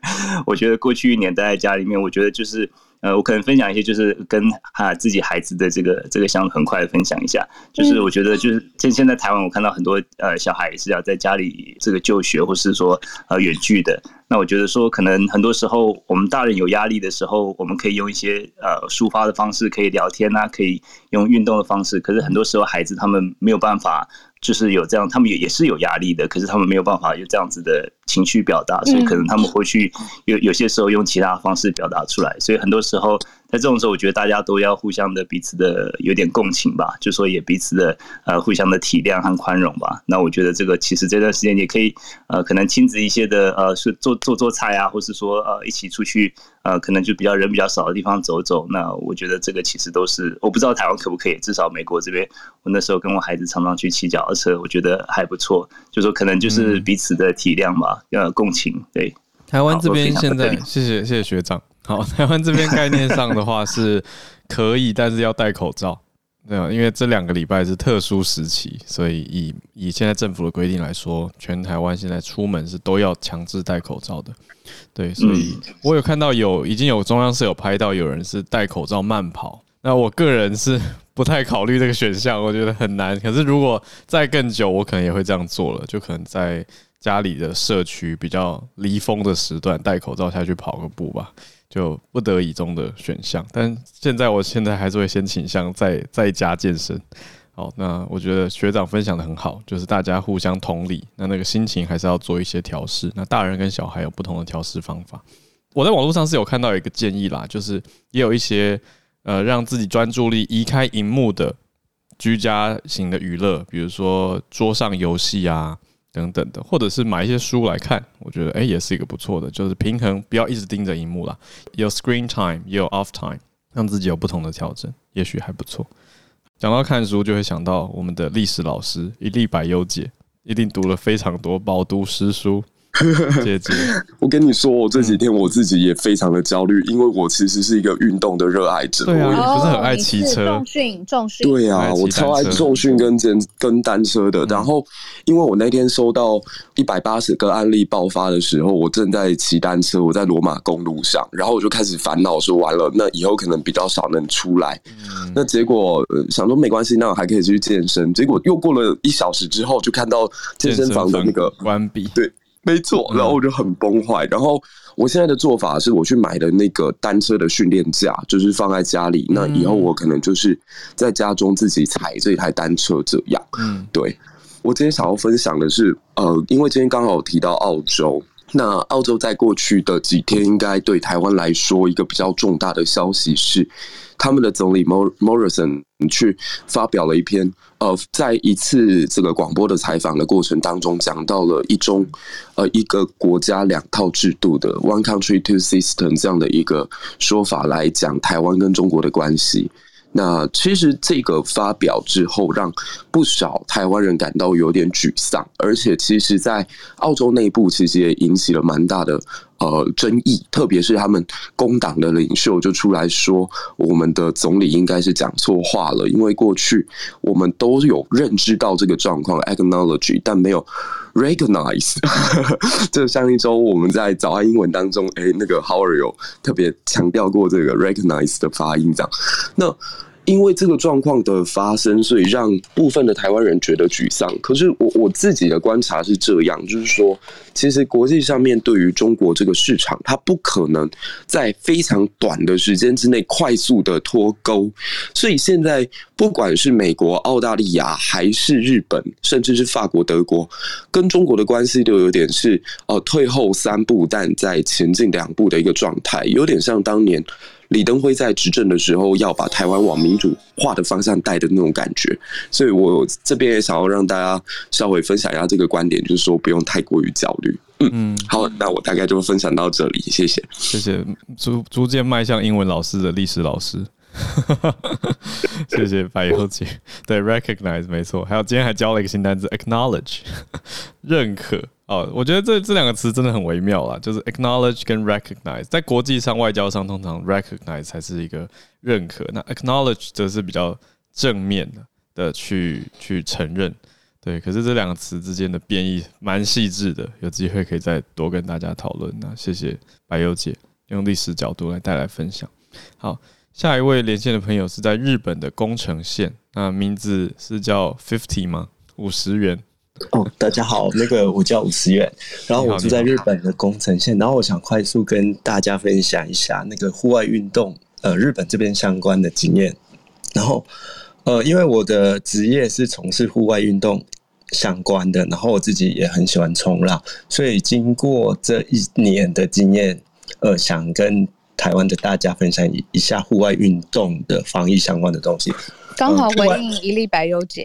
我觉得过去一年待在家里面，我觉得就是。呃，我可能分享一些，就是跟哈自己孩子的这个这个相很快的分享一下，就是我觉得就是现现在台湾，我看到很多呃小孩也是要在家里这个就学，或是说呃远距的。那我觉得说，可能很多时候我们大人有压力的时候，我们可以用一些呃抒发的方式，可以聊天啊，可以用运动的方式。可是很多时候孩子他们没有办法。就是有这样，他们也也是有压力的，可是他们没有办法有这样子的情绪表达，所以可能他们会去有有些时候用其他方式表达出来，所以很多时候。在这种时候，我觉得大家都要互相的彼此的有点共情吧，就说也彼此的呃互相的体谅和宽容吧。那我觉得这个其实这段时间也可以呃可能亲子一些的呃是做做做菜啊，或是说呃一起出去呃可能就比较人比较少的地方走走。那我觉得这个其实都是我不知道台湾可不可以，至少美国这边我那时候跟我孩子常常去骑脚踏车，我觉得还不错。就说可能就是彼此的体谅吧，呃共情。对，台湾这边现在谢谢谢谢学长。好，台湾这边概念上的话是可以，但是要戴口罩，对啊，因为这两个礼拜是特殊时期，所以以以现在政府的规定来说，全台湾现在出门是都要强制戴口罩的，对，所以我有看到有已经有中央社有拍到有人是戴口罩慢跑，那我个人是不太考虑这个选项，我觉得很难。可是如果再更久，我可能也会这样做了，就可能在家里的社区比较离峰的时段戴口罩下去跑个步吧。就不得已中的选项，但现在我现在还是会先倾向在在家健身。好，那我觉得学长分享的很好，就是大家互相同理，那那个心情还是要做一些调试。那大人跟小孩有不同的调试方法。我在网络上是有看到一个建议啦，就是也有一些呃让自己专注力移开荧幕的居家型的娱乐，比如说桌上游戏啊。等等的，或者是买一些书来看，我觉得诶、也是一个不错的，就是平衡，不要一直盯着荧幕啦，有 screen time，也有 off time，让自己有不同的调整，也许还不错。讲到看书，就会想到我们的历史老师一粒百优姐，一定读了非常多饱读诗书。姐姐，我跟你说，我这几天我自己也非常的焦虑，因为我其实是一个运动的热爱者。对啊，我不是很爱骑车。重训，重训。对啊，我超爱重训跟跟跟单车的。然后，因为我那天收到一百八十个案例爆发的时候，我正在骑单车，我在罗马公路上，然后我就开始烦恼说，完了，那以后可能比较少能出来。那结果想说没关系，那我还可以去健身。结果又过了一小时之后，就看到健身房的那个关闭。对。没错，然后我就很崩坏。然后我现在的做法是，我去买的那个单车的训练架，就是放在家里。那以后我可能就是在家中自己踩这台单车，这样。嗯，对。我今天想要分享的是，呃，因为今天刚好提到澳洲。那澳洲在过去的几天，应该对台湾来说一个比较重大的消息是，他们的总理 Morrison 去发表了一篇，呃，在一次这个广播的采访的过程当中，讲到了一中，呃，一个国家两套制度的 One Country Two System 这样的一个说法来讲台湾跟中国的关系。那其实这个发表之后，让不少台湾人感到有点沮丧，而且其实，在澳洲内部其实也引起了蛮大的呃争议，特别是他们工党的领袖就出来说，我们的总理应该是讲错话了，因为过去我们都有认知到这个状况，acknowledge，但没有 recognize。这上一周我们在早安英文当中，哎，那个 How are you？特别强调过这个 recognize 的发音，这样那。因为这个状况的发生，所以让部分的台湾人觉得沮丧。可是我我自己的观察是这样，就是说，其实国际上面对于中国这个市场，它不可能在非常短的时间之内快速的脱钩。所以现在不管是美国、澳大利亚，还是日本，甚至是法国、德国，跟中国的关系都有点是呃退后三步，但在前进两步的一个状态，有点像当年。李登辉在执政的时候，要把台湾往民主化的方向带的那种感觉，所以我这边也想要让大家稍微分享一下这个观点，就是说不用太过于焦虑。嗯嗯，好，那我大概就分享到这里，谢谢，谢谢，逐逐渐迈向英文老师的历史老师，谢谢百忧解，对，recognize 没错，还有今天还教了一个新单词，acknowledge，认可。哦，我觉得这这两个词真的很微妙啦，就是 acknowledge 跟 recognize，在国际上、外交上，通常 recognize 才是一个认可，那 acknowledge 则是比较正面的的去去承认。对，可是这两个词之间的变异蛮细致的，有机会可以再多跟大家讨论。那谢谢百忧姐用历史角度来带来分享。好，下一位连线的朋友是在日本的宫城县，那名字是叫 Fifty 吗？五十元。哦，大家好，那个我叫五十元，然后我住在日本的宫城县，然后我想快速跟大家分享一下那个户外运动，呃，日本这边相关的经验。然后，呃，因为我的职业是从事户外运动相关的，然后我自己也很喜欢冲浪，所以经过这一年的经验，呃，想跟台湾的大家分享一一下户外运动的防疫相关的东西。刚好回应一粒百忧解。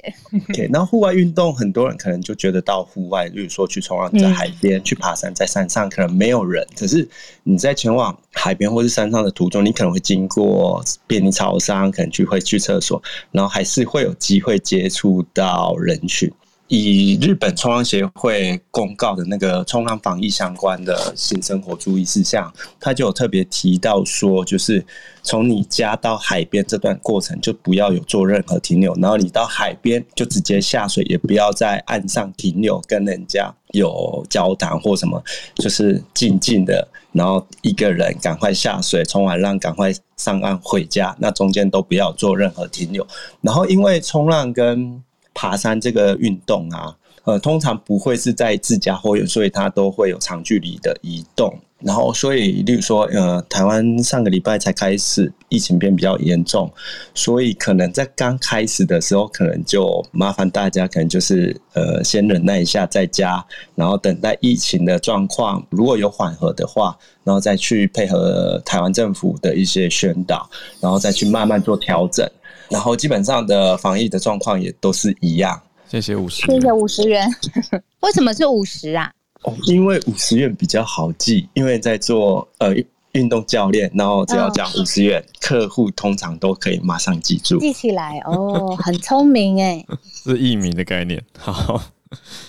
OK，那户外运动，很多人可能就觉得到户外，例如说去冲浪，在海边、去爬山，在山上可能没有人。可是你在前往海边或是山上的途中，你可能会经过便利超商，可能去会去厕所，然后还是会有机会接触到人群。以日本冲浪协会公告的那个冲浪防疫相关的新生活注意事项，他就有特别提到说，就是从你家到海边这段过程就不要有做任何停留，然后你到海边就直接下水，也不要在岸上停留跟人家有交谈或什么，就是静静的，然后一个人赶快下水冲完浪赶快上岸回家，那中间都不要做任何停留。然后因为冲浪跟爬山这个运动啊，呃，通常不会是在自家后院，所以它都会有长距离的移动。然后，所以，例如说，呃，台湾上个礼拜才开始疫情变比较严重，所以可能在刚开始的时候，可能就麻烦大家，可能就是呃，先忍耐一下，在家，然后等待疫情的状况如果有缓和的话，然后再去配合台湾政府的一些宣导，然后再去慢慢做调整。然后基本上的防疫的状况也都是一样。谢谢五十，谢谢五十元。为什么是五十啊？哦，因为五十元比较好记，因为在做呃运动教练，然后只要讲五十元，哦，客户通常都可以马上记住，记起来哦，很聪明哎，是艺名的概念。好，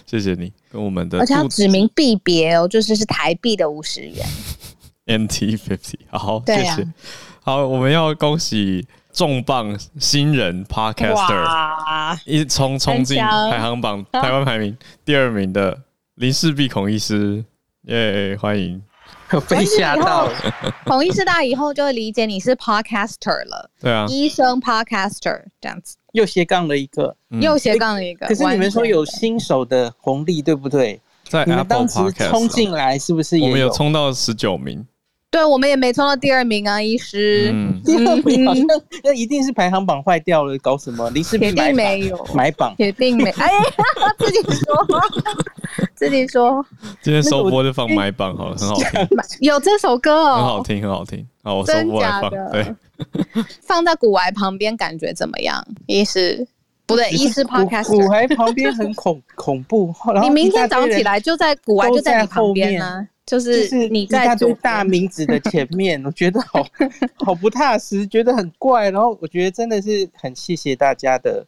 谢谢你跟我们的，而且要指明币别哦，就是是台币的五十元，NT fifty。好，对啊，谢谢。好，我们要恭喜。重磅新人 Podcaster 一冲冲进排行榜台湾排名第二名的林氏璧孔医师，耶、yeah！欢迎，被吓到。孔医师大以后就会理解你是 Podcaster 了。对啊，医生 Podcaster 这样子，又斜杠了一个，又斜杠了一个。可是你们说有新手的红利，对不对？在你们 Apple 当时 Podcast 冲进来是不是也我们有冲到十九名？对，我们也没冲到第二名啊，医师。嗯，第二名好像那一定是排行榜坏掉了，搞什么？林世铁定没有买榜，铁定没。哎，自己说，自己说。今天首播就放买榜好了，很好听。有这首歌哦，很好听，很好听。好，我首播来放。对，放在古玩旁边感觉怎么样？医师不对，医师 Podcast。古玩旁边很恐恐怖。你明天早上起来就在古玩就在你旁边啊。就是你在读大名字的前面，我觉得好 好不踏实，觉得很怪。然后我觉得真的是很谢谢大家的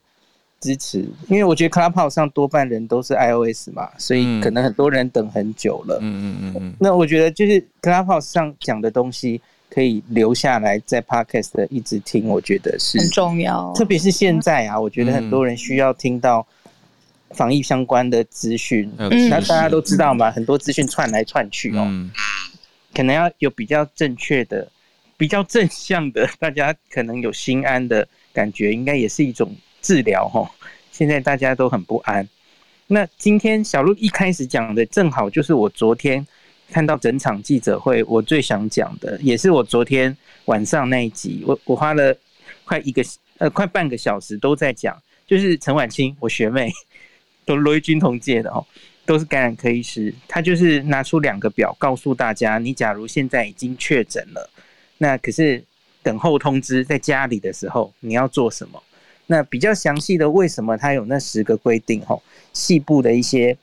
支持，因为我觉得 Clubhouse 上多半人都是 iOS 嘛，所以可能很多人等很久了。嗯嗯嗯。那我觉得就是 Clubhouse 上讲的东西可以留下来，在 Podcast 一直听，我觉得是很重要。特别是现在啊，我觉得很多人需要听到。防疫相关的资讯，那大家都知道嘛，很多资讯窜来窜去哦，嗯、可能要有比较正确的、比较正向的，大家可能有心安的感觉，应该也是一种治疗哈。现在大家都很不安，那今天小鹿一开始讲的，正好就是我昨天看到整场记者会，我最想讲的，也是我昨天晚上那一集，我我花了快一个呃快半个小时都在讲，就是陈婉清，我学妹。都罗伊军同届的哦，都是感染科医师。他就是拿出两个表，告诉大家：你假如现在已经确诊了，那可是等候通知，在家里的时候你要做什么？那比较详细的，为什么他有那十个规定？吼，细部的一些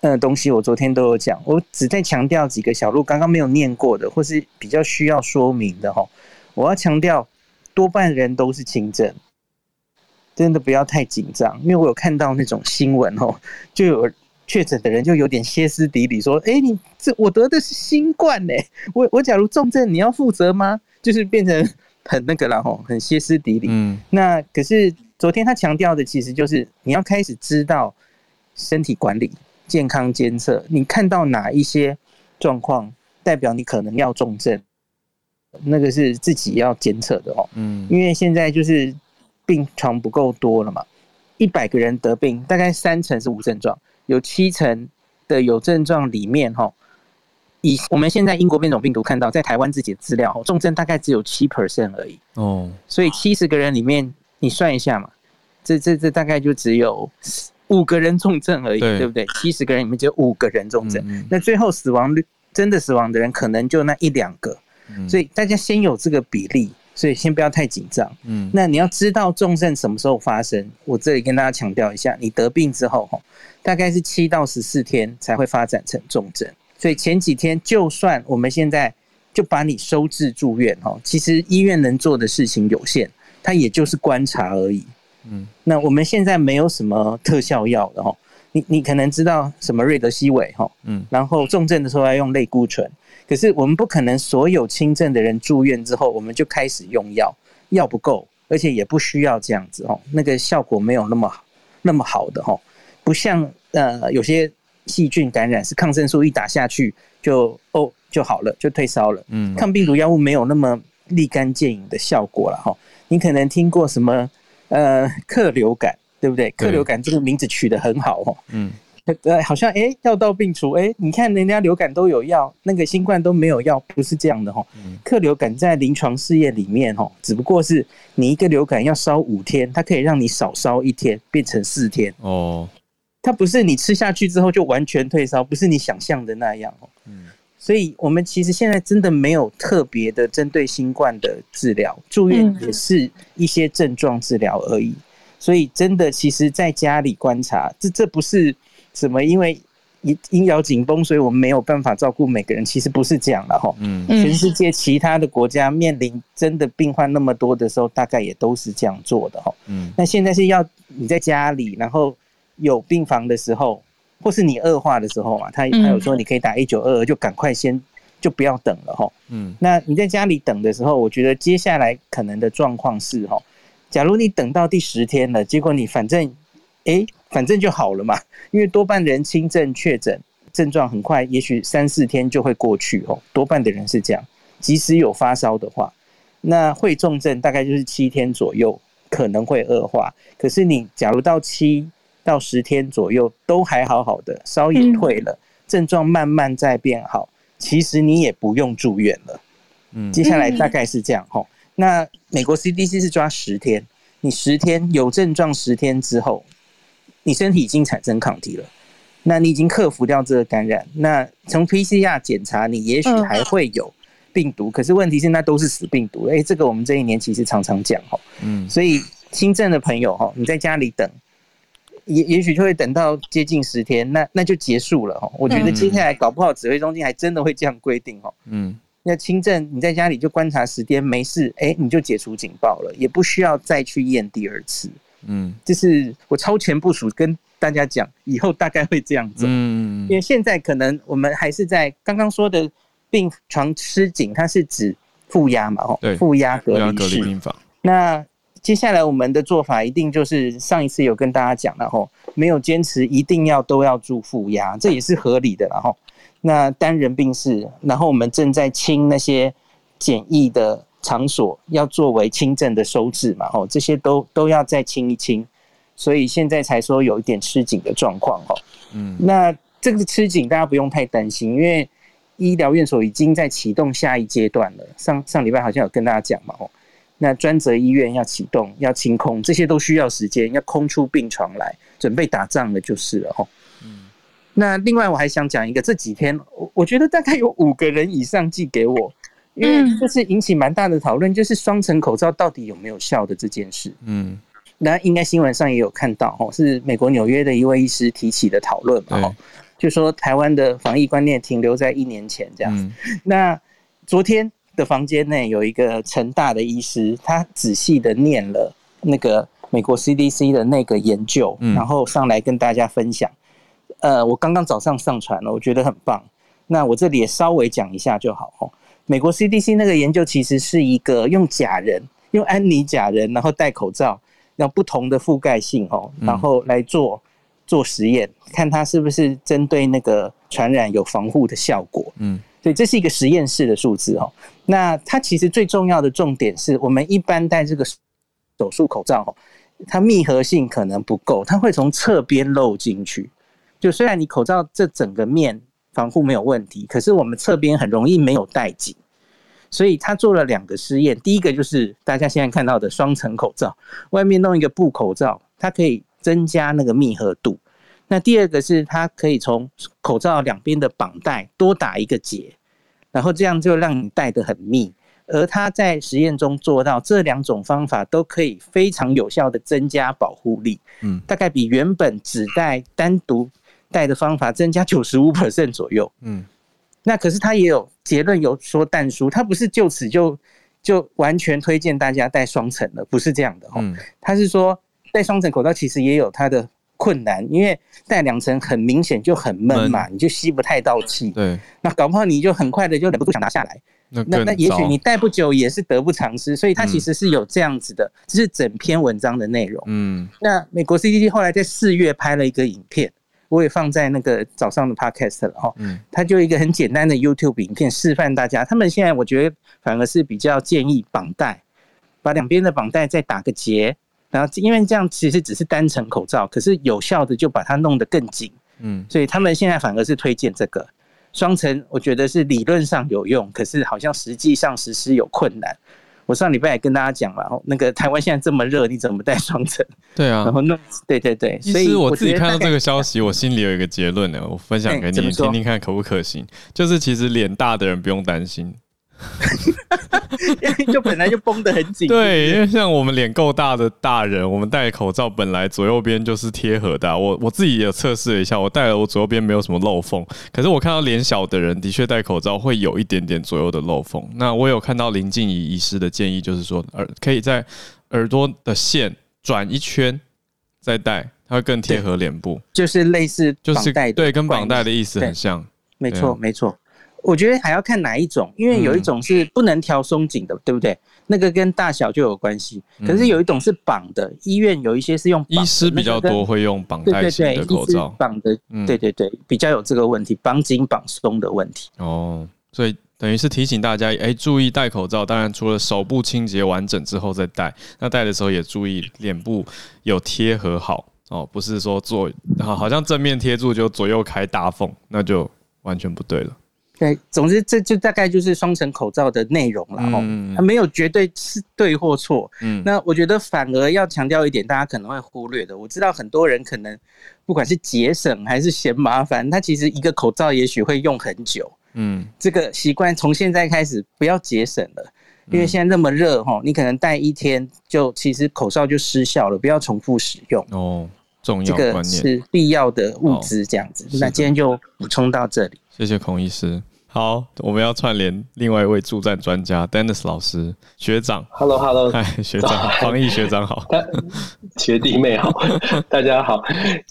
呃东西，我昨天都有讲。我只在强调几个小路刚刚没有念过的，或是比较需要说明的吼。我要强调，多半人都是轻症。真的不要太紧张，因为我有看到那种新闻哦，就有确诊的人就有点歇斯底里说：“哎，你这我得的是新冠呢，我我假如重症，你要负责吗？”就是变成很那个了吼，很歇斯底里。嗯，那可是昨天他强调的其实就是你要开始知道身体管理、健康监测，你看到哪一些状况代表你可能要重症，那个是自己要监测的哦。嗯，因为现在就是。病床不够多了嘛？一百个人得病，大概三成是无症状，有七成的有症状里面，哈，以我们现在英国变种病毒看到，在台湾自己的资料，重症大概只有七 percent 而已。哦，所以七十个人里面，你算一下嘛，这这这大概就只有五个人重症而已，对，对不对？七十个人里面只有五个人重症，那最后死亡率真的死亡的人可能就那一两个，嗯，所以大家先有这个比例。所以先不要太紧张。嗯，那你要知道重症什么时候发生？我这里跟大家强调一下，你得病之后，大概是七到十四天才会发展成重症。所以前几天，就算我们现在就把你收治住院，哈，其实医院能做的事情有限，它也就是观察而已。嗯，那我们现在没有什么特效药的，哈，你你可能知道什么瑞德西韦，哈，嗯，然后重症的时候要用类固醇。可是我们不可能所有轻症的人住院之后，我们就开始用药，药不够，而且也不需要这样子哦，那个效果没有那么，那么好的哦，不像呃有些细菌感染是抗生素一打下去就哦就好了，就退烧了。嗯，抗病毒药物没有那么立竿见影的效果了哈。你可能听过什么呃克流感，对不对？克流感这个名字取得很好哦。嗯。呃，好像哎，药到病除哎，你看人家流感都有药，那个新冠都没有药，不是这样的哈。克流感在临床试验里面哦，只不过是你一个流感要烧五天，它可以让你少烧一天，变成四天哦。它不是你吃下去之后就完全退烧，不是你想象的那样哦。嗯，所以我们其实现在真的没有特别的针对新冠的治疗，住院也是一些症状治疗而已。所以真的，其实在家里观察，这这不是。什么？因为医医疗紧绷，所以我们没有办法照顾每个人。其实不是这样的哈。嗯，全世界其他的国家面临真的病患那么多的时候，大概也都是这样做的哈。嗯，那现在是要你在家里，然后有病房的时候，或是你恶化的时候嘛，他他有说你可以打一九二二，就赶快先就不要等了哈。嗯，那你在家里等的时候，我觉得接下来可能的状况是哈，假如你等到第十天了，结果你反正。哎，反正就好了嘛，因为多半人轻症确诊，症状很快，也许三四天就会过去哦。多半的人是这样，即使有发烧的话，那会重症大概就是七天左右，可能会恶化。可是你假如到七到十天左右都还好好的，烧也退了，症状慢慢在变好，其实你也不用住院了。嗯，接下来大概是这样吼。那美国 CDC 是抓十天，你十天有症状十天之后，你身体已经产生抗体了，那你已经克服掉这个感染。那从 PCR 检查，你也许还会有病毒，可是问题是那都是死病毒。哎，这个我们这一年其实常常讲哦。嗯，所以新症的朋友哈，你在家里等。也也许就会等到接近十天，那那就结束了哈。我觉得接下来搞不好指挥中心还真的会这样规定哈。嗯，那轻症你在家里就观察十天没事，哎、欸，你就解除警报了，也不需要再去验第二次。嗯，就是我超前部署跟大家讲，以后大概会这样子。嗯，因为现在可能我们还是在刚刚说的病床吃紧，它是指负压嘛？哦，对，负压隔离病房。那接下来我们的做法一定就是上一次有跟大家讲，了吼没有坚持一定要都要住负压，这也是合理的。然后那单人病室，然后我们正在清那些简易的场所，要作为轻症的收治嘛，吼，这些都都要再清一清，所以现在才说有一点吃紧的状况，吼，嗯，那这个吃紧大家不用太担心，因为医疗院所已经在启动下一阶段了。上上礼拜好像有跟大家讲嘛，吼。那专责医院要启动，要清空，这些都需要时间，要空出病床来，准备打仗了就是了吼。嗯，那另外我还想讲一个，这几天我我觉得大概有五个人以上寄给我，因为就是引起蛮大的讨论，就是双层口罩到底有没有效的这件事。嗯，那应该新闻上也有看到吼，是美国纽约的一位医师提起的讨论嘛吼，就说台湾的防疫观念停留在一年前这样子。那昨天。的房间内有一个成大的医师，他仔细的念了那个美国 CDC 的那个研究，然后上来跟大家分享。呃，我刚刚早上上传了，我觉得很棒。那我这里也稍微讲一下就好哦。美国 CDC 那个研究其实是一个用假人，用安妮假人，然后戴口罩，让不同的覆盖性哦，然后来做做实验，看它是不是针对那个传染有防护的效果。嗯。所以这是一个实验室的数字哦。那它其实最重要的重点是我们一般戴这个手术口罩哦，它密合性可能不够，它会从侧边漏进去。就虽然你口罩这整个面防护没有问题，可是我们侧边很容易没有戴紧。所以他做了两个实验，第一个就是大家现在看到的双层口罩，外面弄一个布口罩，它可以增加那个密合度。那第二个是它可以从口罩两边的绑带多打一个结，然后这样就让你戴得很密。而他在实验中做到这两种方法都可以非常有效的增加保护力，嗯，大概比原本只戴单独戴的方法增加九十五 percent 左右，嗯。那可是他也有结论有说但书，他不是就此就就完全推荐大家戴双层的，不是这样的嗯，他是说戴双层口罩其实也有它的。困难，因为戴两层很明显就很闷嘛，你就吸不太到气。对，那搞不好你就很快的就忍不住想拿下来。那那也许你戴不久也是得不偿失，所以它其实是有这样子的，这是整篇文章的内容。嗯，那美国 CDC 后来在四月拍了一个影片，我也放在那个早上的 Podcast 了哈。嗯，他就一个很简单的 YouTube 影片示范大家，他们现在我觉得反而是比较建议绑带，把两边的绑带再打个结。然后，因为这样其实只是单层口罩，可是有效的就把它弄得更紧，嗯，所以他们现在反而是推荐这个双层，我觉得是理论上有用，可是好像实际上实施有困难。我上礼拜也跟大家讲了，那个台湾现在这么热，你怎么戴双层？对啊，然后弄，对对对，所以我自己看到这个消息，我心里有一个结论呢，我分享给你听听看可不可行。就是其实脸大的人不用担心。因 为就本来就绷得很紧，对，因为像我们脸够大的大人，我们戴口罩本来左右边就是贴合的。我我自己也测试了一下，我戴了我左右边没有什么漏缝。可是我看到脸小的人的确戴口罩会有一点点左右的漏缝。那我有看到林静怡医师的建议，就是说耳可以在耳朵的线转一圈再戴，它会更贴合脸部，就是类似就是对，跟绑带的意思很像。没错，没错。我觉得还要看哪一种，因为有一种是不能调松紧的，嗯、对不对？那个跟大小就有关系。可是有一种是绑的，医院有一些是用。医师比较多会用绑带型的口罩，绑的，对对对，比较有这个问题，绑紧绑松的问题。哦，所以等于是提醒大家，哎、欸，注意戴口罩。当然，除了手部清洁完整之后再戴，那戴的时候也注意脸部有贴合好。哦，不是说做好好像正面贴住就左右开大缝，那就完全不对了。对，总之这就大概就是双层口罩的内容了哈，它没有绝对是对或错。嗯，那我觉得反而要强调一点，大家可能会忽略的。我知道很多人可能不管是节省还是嫌麻烦，他其实一个口罩也许会用很久。嗯，这个习惯从现在开始不要节省了，因为现在那么热哈，你可能戴一天就其实口罩就失效了，不要重复使用。哦，重要观念，这个是必要的物资，这样子。那今天就补充到这里。谢谢孔医师。好，我们要串联另外一位助战专家 Dennis 老师学长。Hello，Hello，嗨，学长，防疫学长好，学弟妹好，大家好。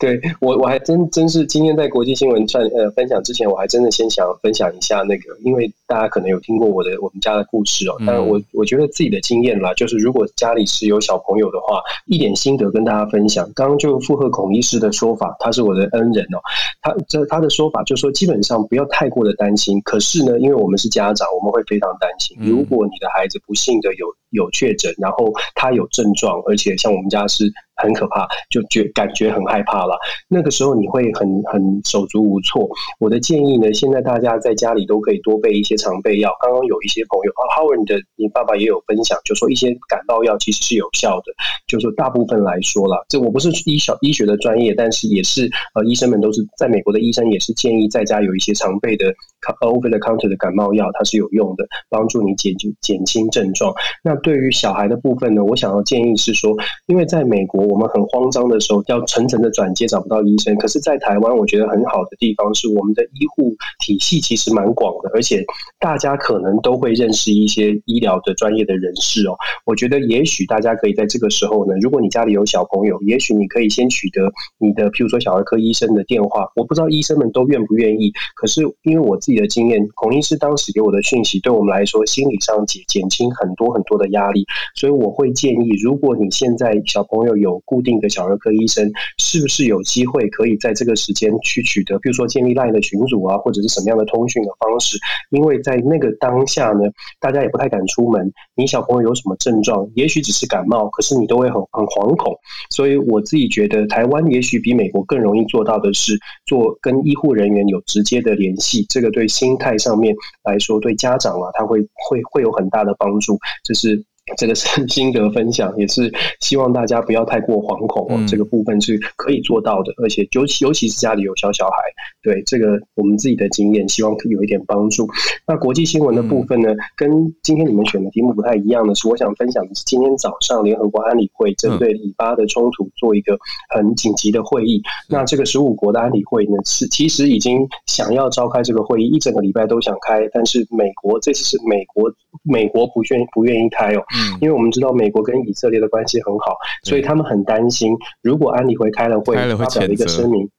对我，我还真真是今天在国际新闻串呃分享之前，我还真的先想分享一下那个，因为大家可能有听过我的我们家的故事哦、喔。但我我觉得自己的经验啦，就是如果家里是有小朋友的话，一点心得跟大家分享。刚刚就附和孔医师的说法，他是我的恩人哦、喔。他这他的说法就是说，基本上不要太过的担心。可是呢，因为我们是家长，我们会非常担心。如果你的孩子不幸的有有确诊，然后他有症状，而且像我们家是。很可怕，就觉感觉很害怕了。那个时候你会很很手足无措。我的建议呢，现在大家在家里都可以多备一些常备药。刚刚有一些朋友啊，Howard 的你爸爸也有分享，就说一些感冒药其实是有效的。就说大部分来说了，这我不是医小医学的专业，但是也是呃医生们都是在美国的医生也是建议在家有一些常备的 over the counter 的感冒药，它是有用的，帮助你减减轻症状。那对于小孩的部分呢，我想要建议是说，因为在美国。我们很慌张的时候，要层层的转接找不到医生。可是，在台湾，我觉得很好的地方是，我们的医护体系其实蛮广的，而且大家可能都会认识一些医疗的专业的人士哦。我觉得，也许大家可以在这个时候呢，如果你家里有小朋友，也许你可以先取得你的，譬如说小儿科医生的电话。我不知道医生们都愿不愿意，可是因为我自己的经验，孔医师当时给我的讯息，对我们来说心理上减减轻很多很多的压力。所以我会建议，如果你现在小朋友有固定的小儿科医生是不是有机会可以在这个时间去取得？比如说建立 LINE 的群组啊，或者是什么样的通讯的方式？因为在那个当下呢，大家也不太敢出门。你小朋友有什么症状？也许只是感冒，可是你都会很很惶恐。所以我自己觉得，台湾也许比美国更容易做到的是做跟医护人员有直接的联系。这个对心态上面来说，对家长啊，他会会会有很大的帮助。这是。这个是 心得分享，也是希望大家不要太过惶恐哦。这个部分是可以做到的，而且尤其尤其是家里有小小孩，对这个我们自己的经验，希望可以有一点帮助。那国际新闻的部分呢，跟今天你们选的题目不太一样的是，我想分享的是今天早上联合国安理会针对以巴的冲突做一个很紧急的会议。那这个十五国的安理会呢，是其实已经想要召开这个会议，一整个礼拜都想开，但是美国这次是美国美国不愿不愿意开哦。嗯，因为我们知道美国跟以色列的关系很好，所以他们很担心，如果安理会开了会，发表了一个声明。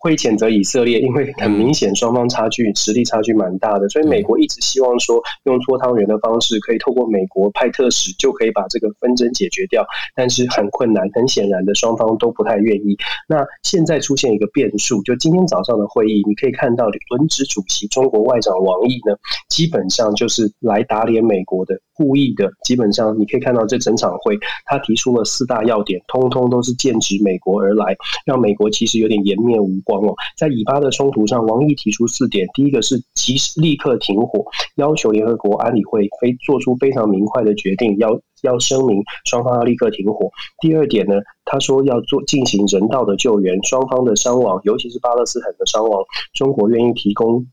会谴责以色列，因为很明显双方差距实力差距蛮大的，所以美国一直希望说用搓汤圆的方式，可以透过美国派特使就可以把这个纷争解决掉，但是很困难，很显然的双方都不太愿意。那现在出现一个变数，就今天早上的会议，你可以看到轮值主席中国外长王毅呢，基本上就是来打脸美国的，故意的。基本上你可以看到这整场会，他提出了四大要点，通通都是剑指美国而来，让美国其实有点颜面无光。在以巴的冲突上，王毅提出四点：第一个是及时立刻停火，要求联合国安理会非做出非常明快的决定，要要声明双方要立刻停火。第二点呢，他说要做进行人道的救援，双方的伤亡，尤其是巴勒斯坦的伤亡，中国愿意提供。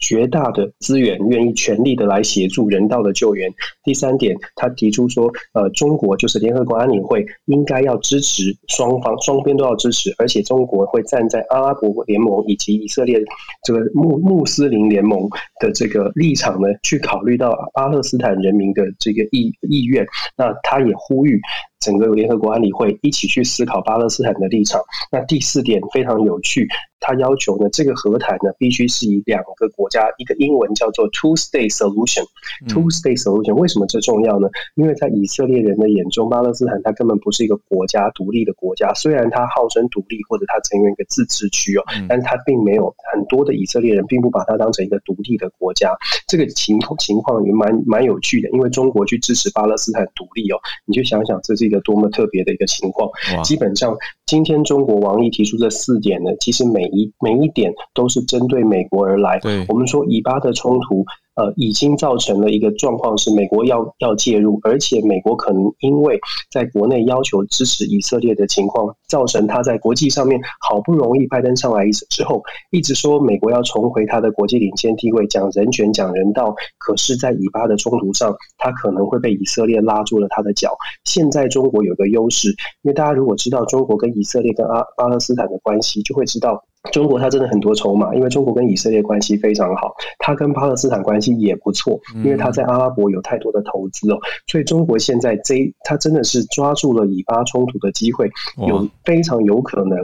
绝大的资源愿意全力的来协助人道的救援。第三点，他提出说，呃，中国就是联合国安理会应该要支持双方，双边都要支持，而且中国会站在阿拉伯联盟以及以色列这个穆穆斯林联盟的这个立场呢，去考虑到巴勒斯坦人民的这个意意愿。那他也呼吁。整个联合国安理会一起去思考巴勒斯坦的立场。那第四点非常有趣，他要求呢，这个和谈呢必须是以两个国家，一个英文叫做 two-state solution。two-state solution 为什么这重要呢？因为在以色列人的眼中，巴勒斯坦它根本不是一个国家，独立的国家。虽然它号称独立，或者它成为一个自治区哦，但是它并没有很多的以色列人并不把它当成一个独立的国家。这个情情况也蛮蛮有趣的，因为中国去支持巴勒斯坦独立哦，你就想想这是。一个多么特别的一个情况。基本上，今天中国王毅提出这四点呢，其实每一每一点都是针对美国而来。对，我们说以巴的冲突。呃，已经造成了一个状况，是美国要要介入，而且美国可能因为在国内要求支持以色列的情况，造成他在国际上面好不容易拜登上来一次之后，一直说美国要重回他的国际领先地位，讲人权、讲人道，可是，在以巴的冲突上，他可能会被以色列拉住了他的脚。现在中国有个优势，因为大家如果知道中国跟以色列跟阿巴勒斯坦的关系，就会知道。中国它真的很多筹码，因为中国跟以色列关系非常好，它跟巴勒斯坦关系也不错，因为它在阿拉伯有太多的投资哦，所以中国现在这它真的是抓住了以巴冲突的机会，有非常有可能。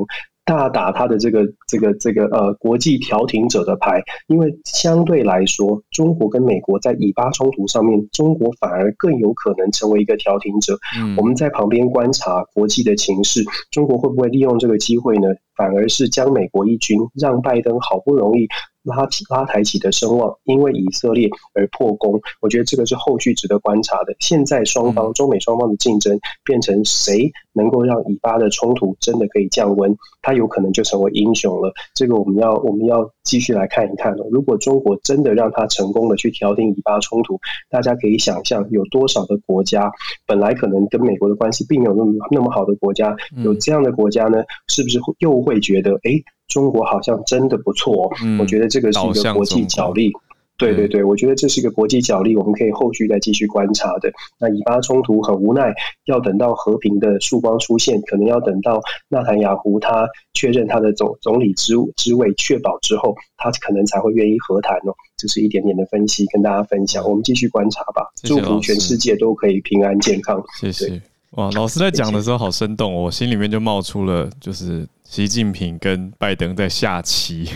大打他的这个这个这个呃国际调停者的牌，因为相对来说，中国跟美国在以巴冲突上面，中国反而更有可能成为一个调停者。嗯，我们在旁边观察国际的情势，中国会不会利用这个机会呢？反而是将美国一军，让拜登好不容易。拉起拉抬起的声望，因为以色列而破功，我觉得这个是后续值得观察的。现在双方中美双方的竞争变成谁能够让以巴的冲突真的可以降温，他有可能就成为英雄了。这个我们要我们要继续来看一看了。如果中国真的让他成功的去调停以巴冲突，大家可以想象有多少的国家本来可能跟美国的关系并没有那么那么好的国家，有这样的国家呢，是不是又会觉得哎？诶中国好像真的不错，嗯，我觉得这个是一个国际角力。对对对，我觉得这是一个国际角力，我们可以后续再继续观察的。那以巴冲突很无奈，要等到和平的曙光出现，可能要等到纳坦雅胡他确认他的总总理之之位确保之后，他可能才会愿意和谈哦。这是一点点的分析，跟大家分享。我们继续观察吧，祝福全世界都可以平安健康。谢谢。哇，老师在讲的时候好生动哦，我心里面就冒出了就是。习近平跟拜登在下棋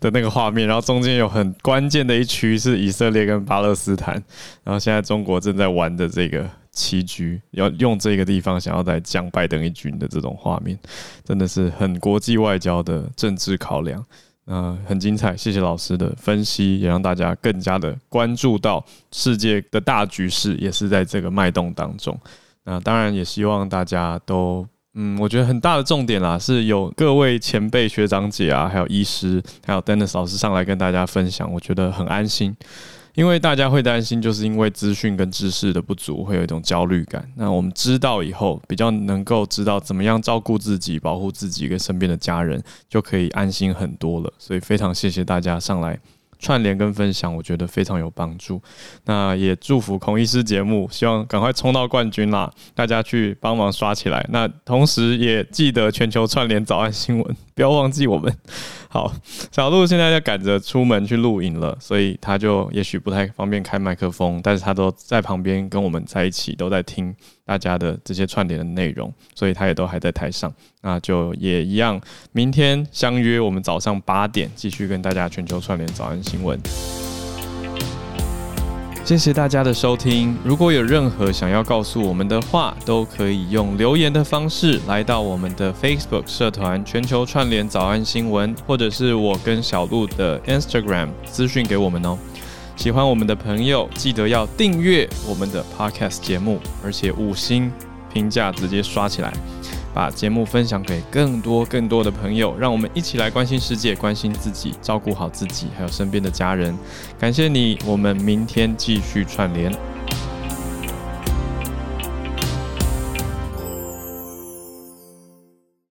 的那个画面，然后中间有很关键的一区是以色列跟巴勒斯坦，然后现在中国正在玩的这个棋局，要用这个地方想要再降拜登一军的这种画面，真的是很国际外交的政治考量，呃，很精彩。谢谢老师的分析，也让大家更加的关注到世界的大局势，也是在这个脉动当中。那当然也希望大家都。嗯，我觉得很大的重点啦，是有各位前辈学长姐啊，还有医师，还有 Dennis 老师上来跟大家分享，我觉得很安心。因为大家会担心，就是因为资讯跟知识的不足，会有一种焦虑感。那我们知道以后，比较能够知道怎么样照顾自己、保护自己跟身边的家人，就可以安心很多了。所以非常谢谢大家上来。串联跟分享，我觉得非常有帮助。那也祝福孔医师节目，希望赶快冲到冠军啦！大家去帮忙刷起来。那同时也记得全球串联早安新闻，不要忘记我们。好，小鹿现在要赶着出门去录影了，所以他就也许不太方便开麦克风，但是他都在旁边跟我们在一起，都在听大家的这些串联的内容，所以他也都还在台上。那就也一样，明天相约我们早上八点继续跟大家全球串联早安新闻。谢谢大家的收听。如果有任何想要告诉我们的话，都可以用留言的方式来到我们的 Facebook 社团“全球串联早安新闻”，或者是我跟小鹿的 Instagram 私讯给我们哦。喜欢我们的朋友，记得要订阅我们的 Podcast 节目，而且五星评价直接刷起来。把节目分享给更多更多的朋友，让我们一起来关心世界，关心自己，照顾好自己，还有身边的家人。感谢你，我们明天继续串联。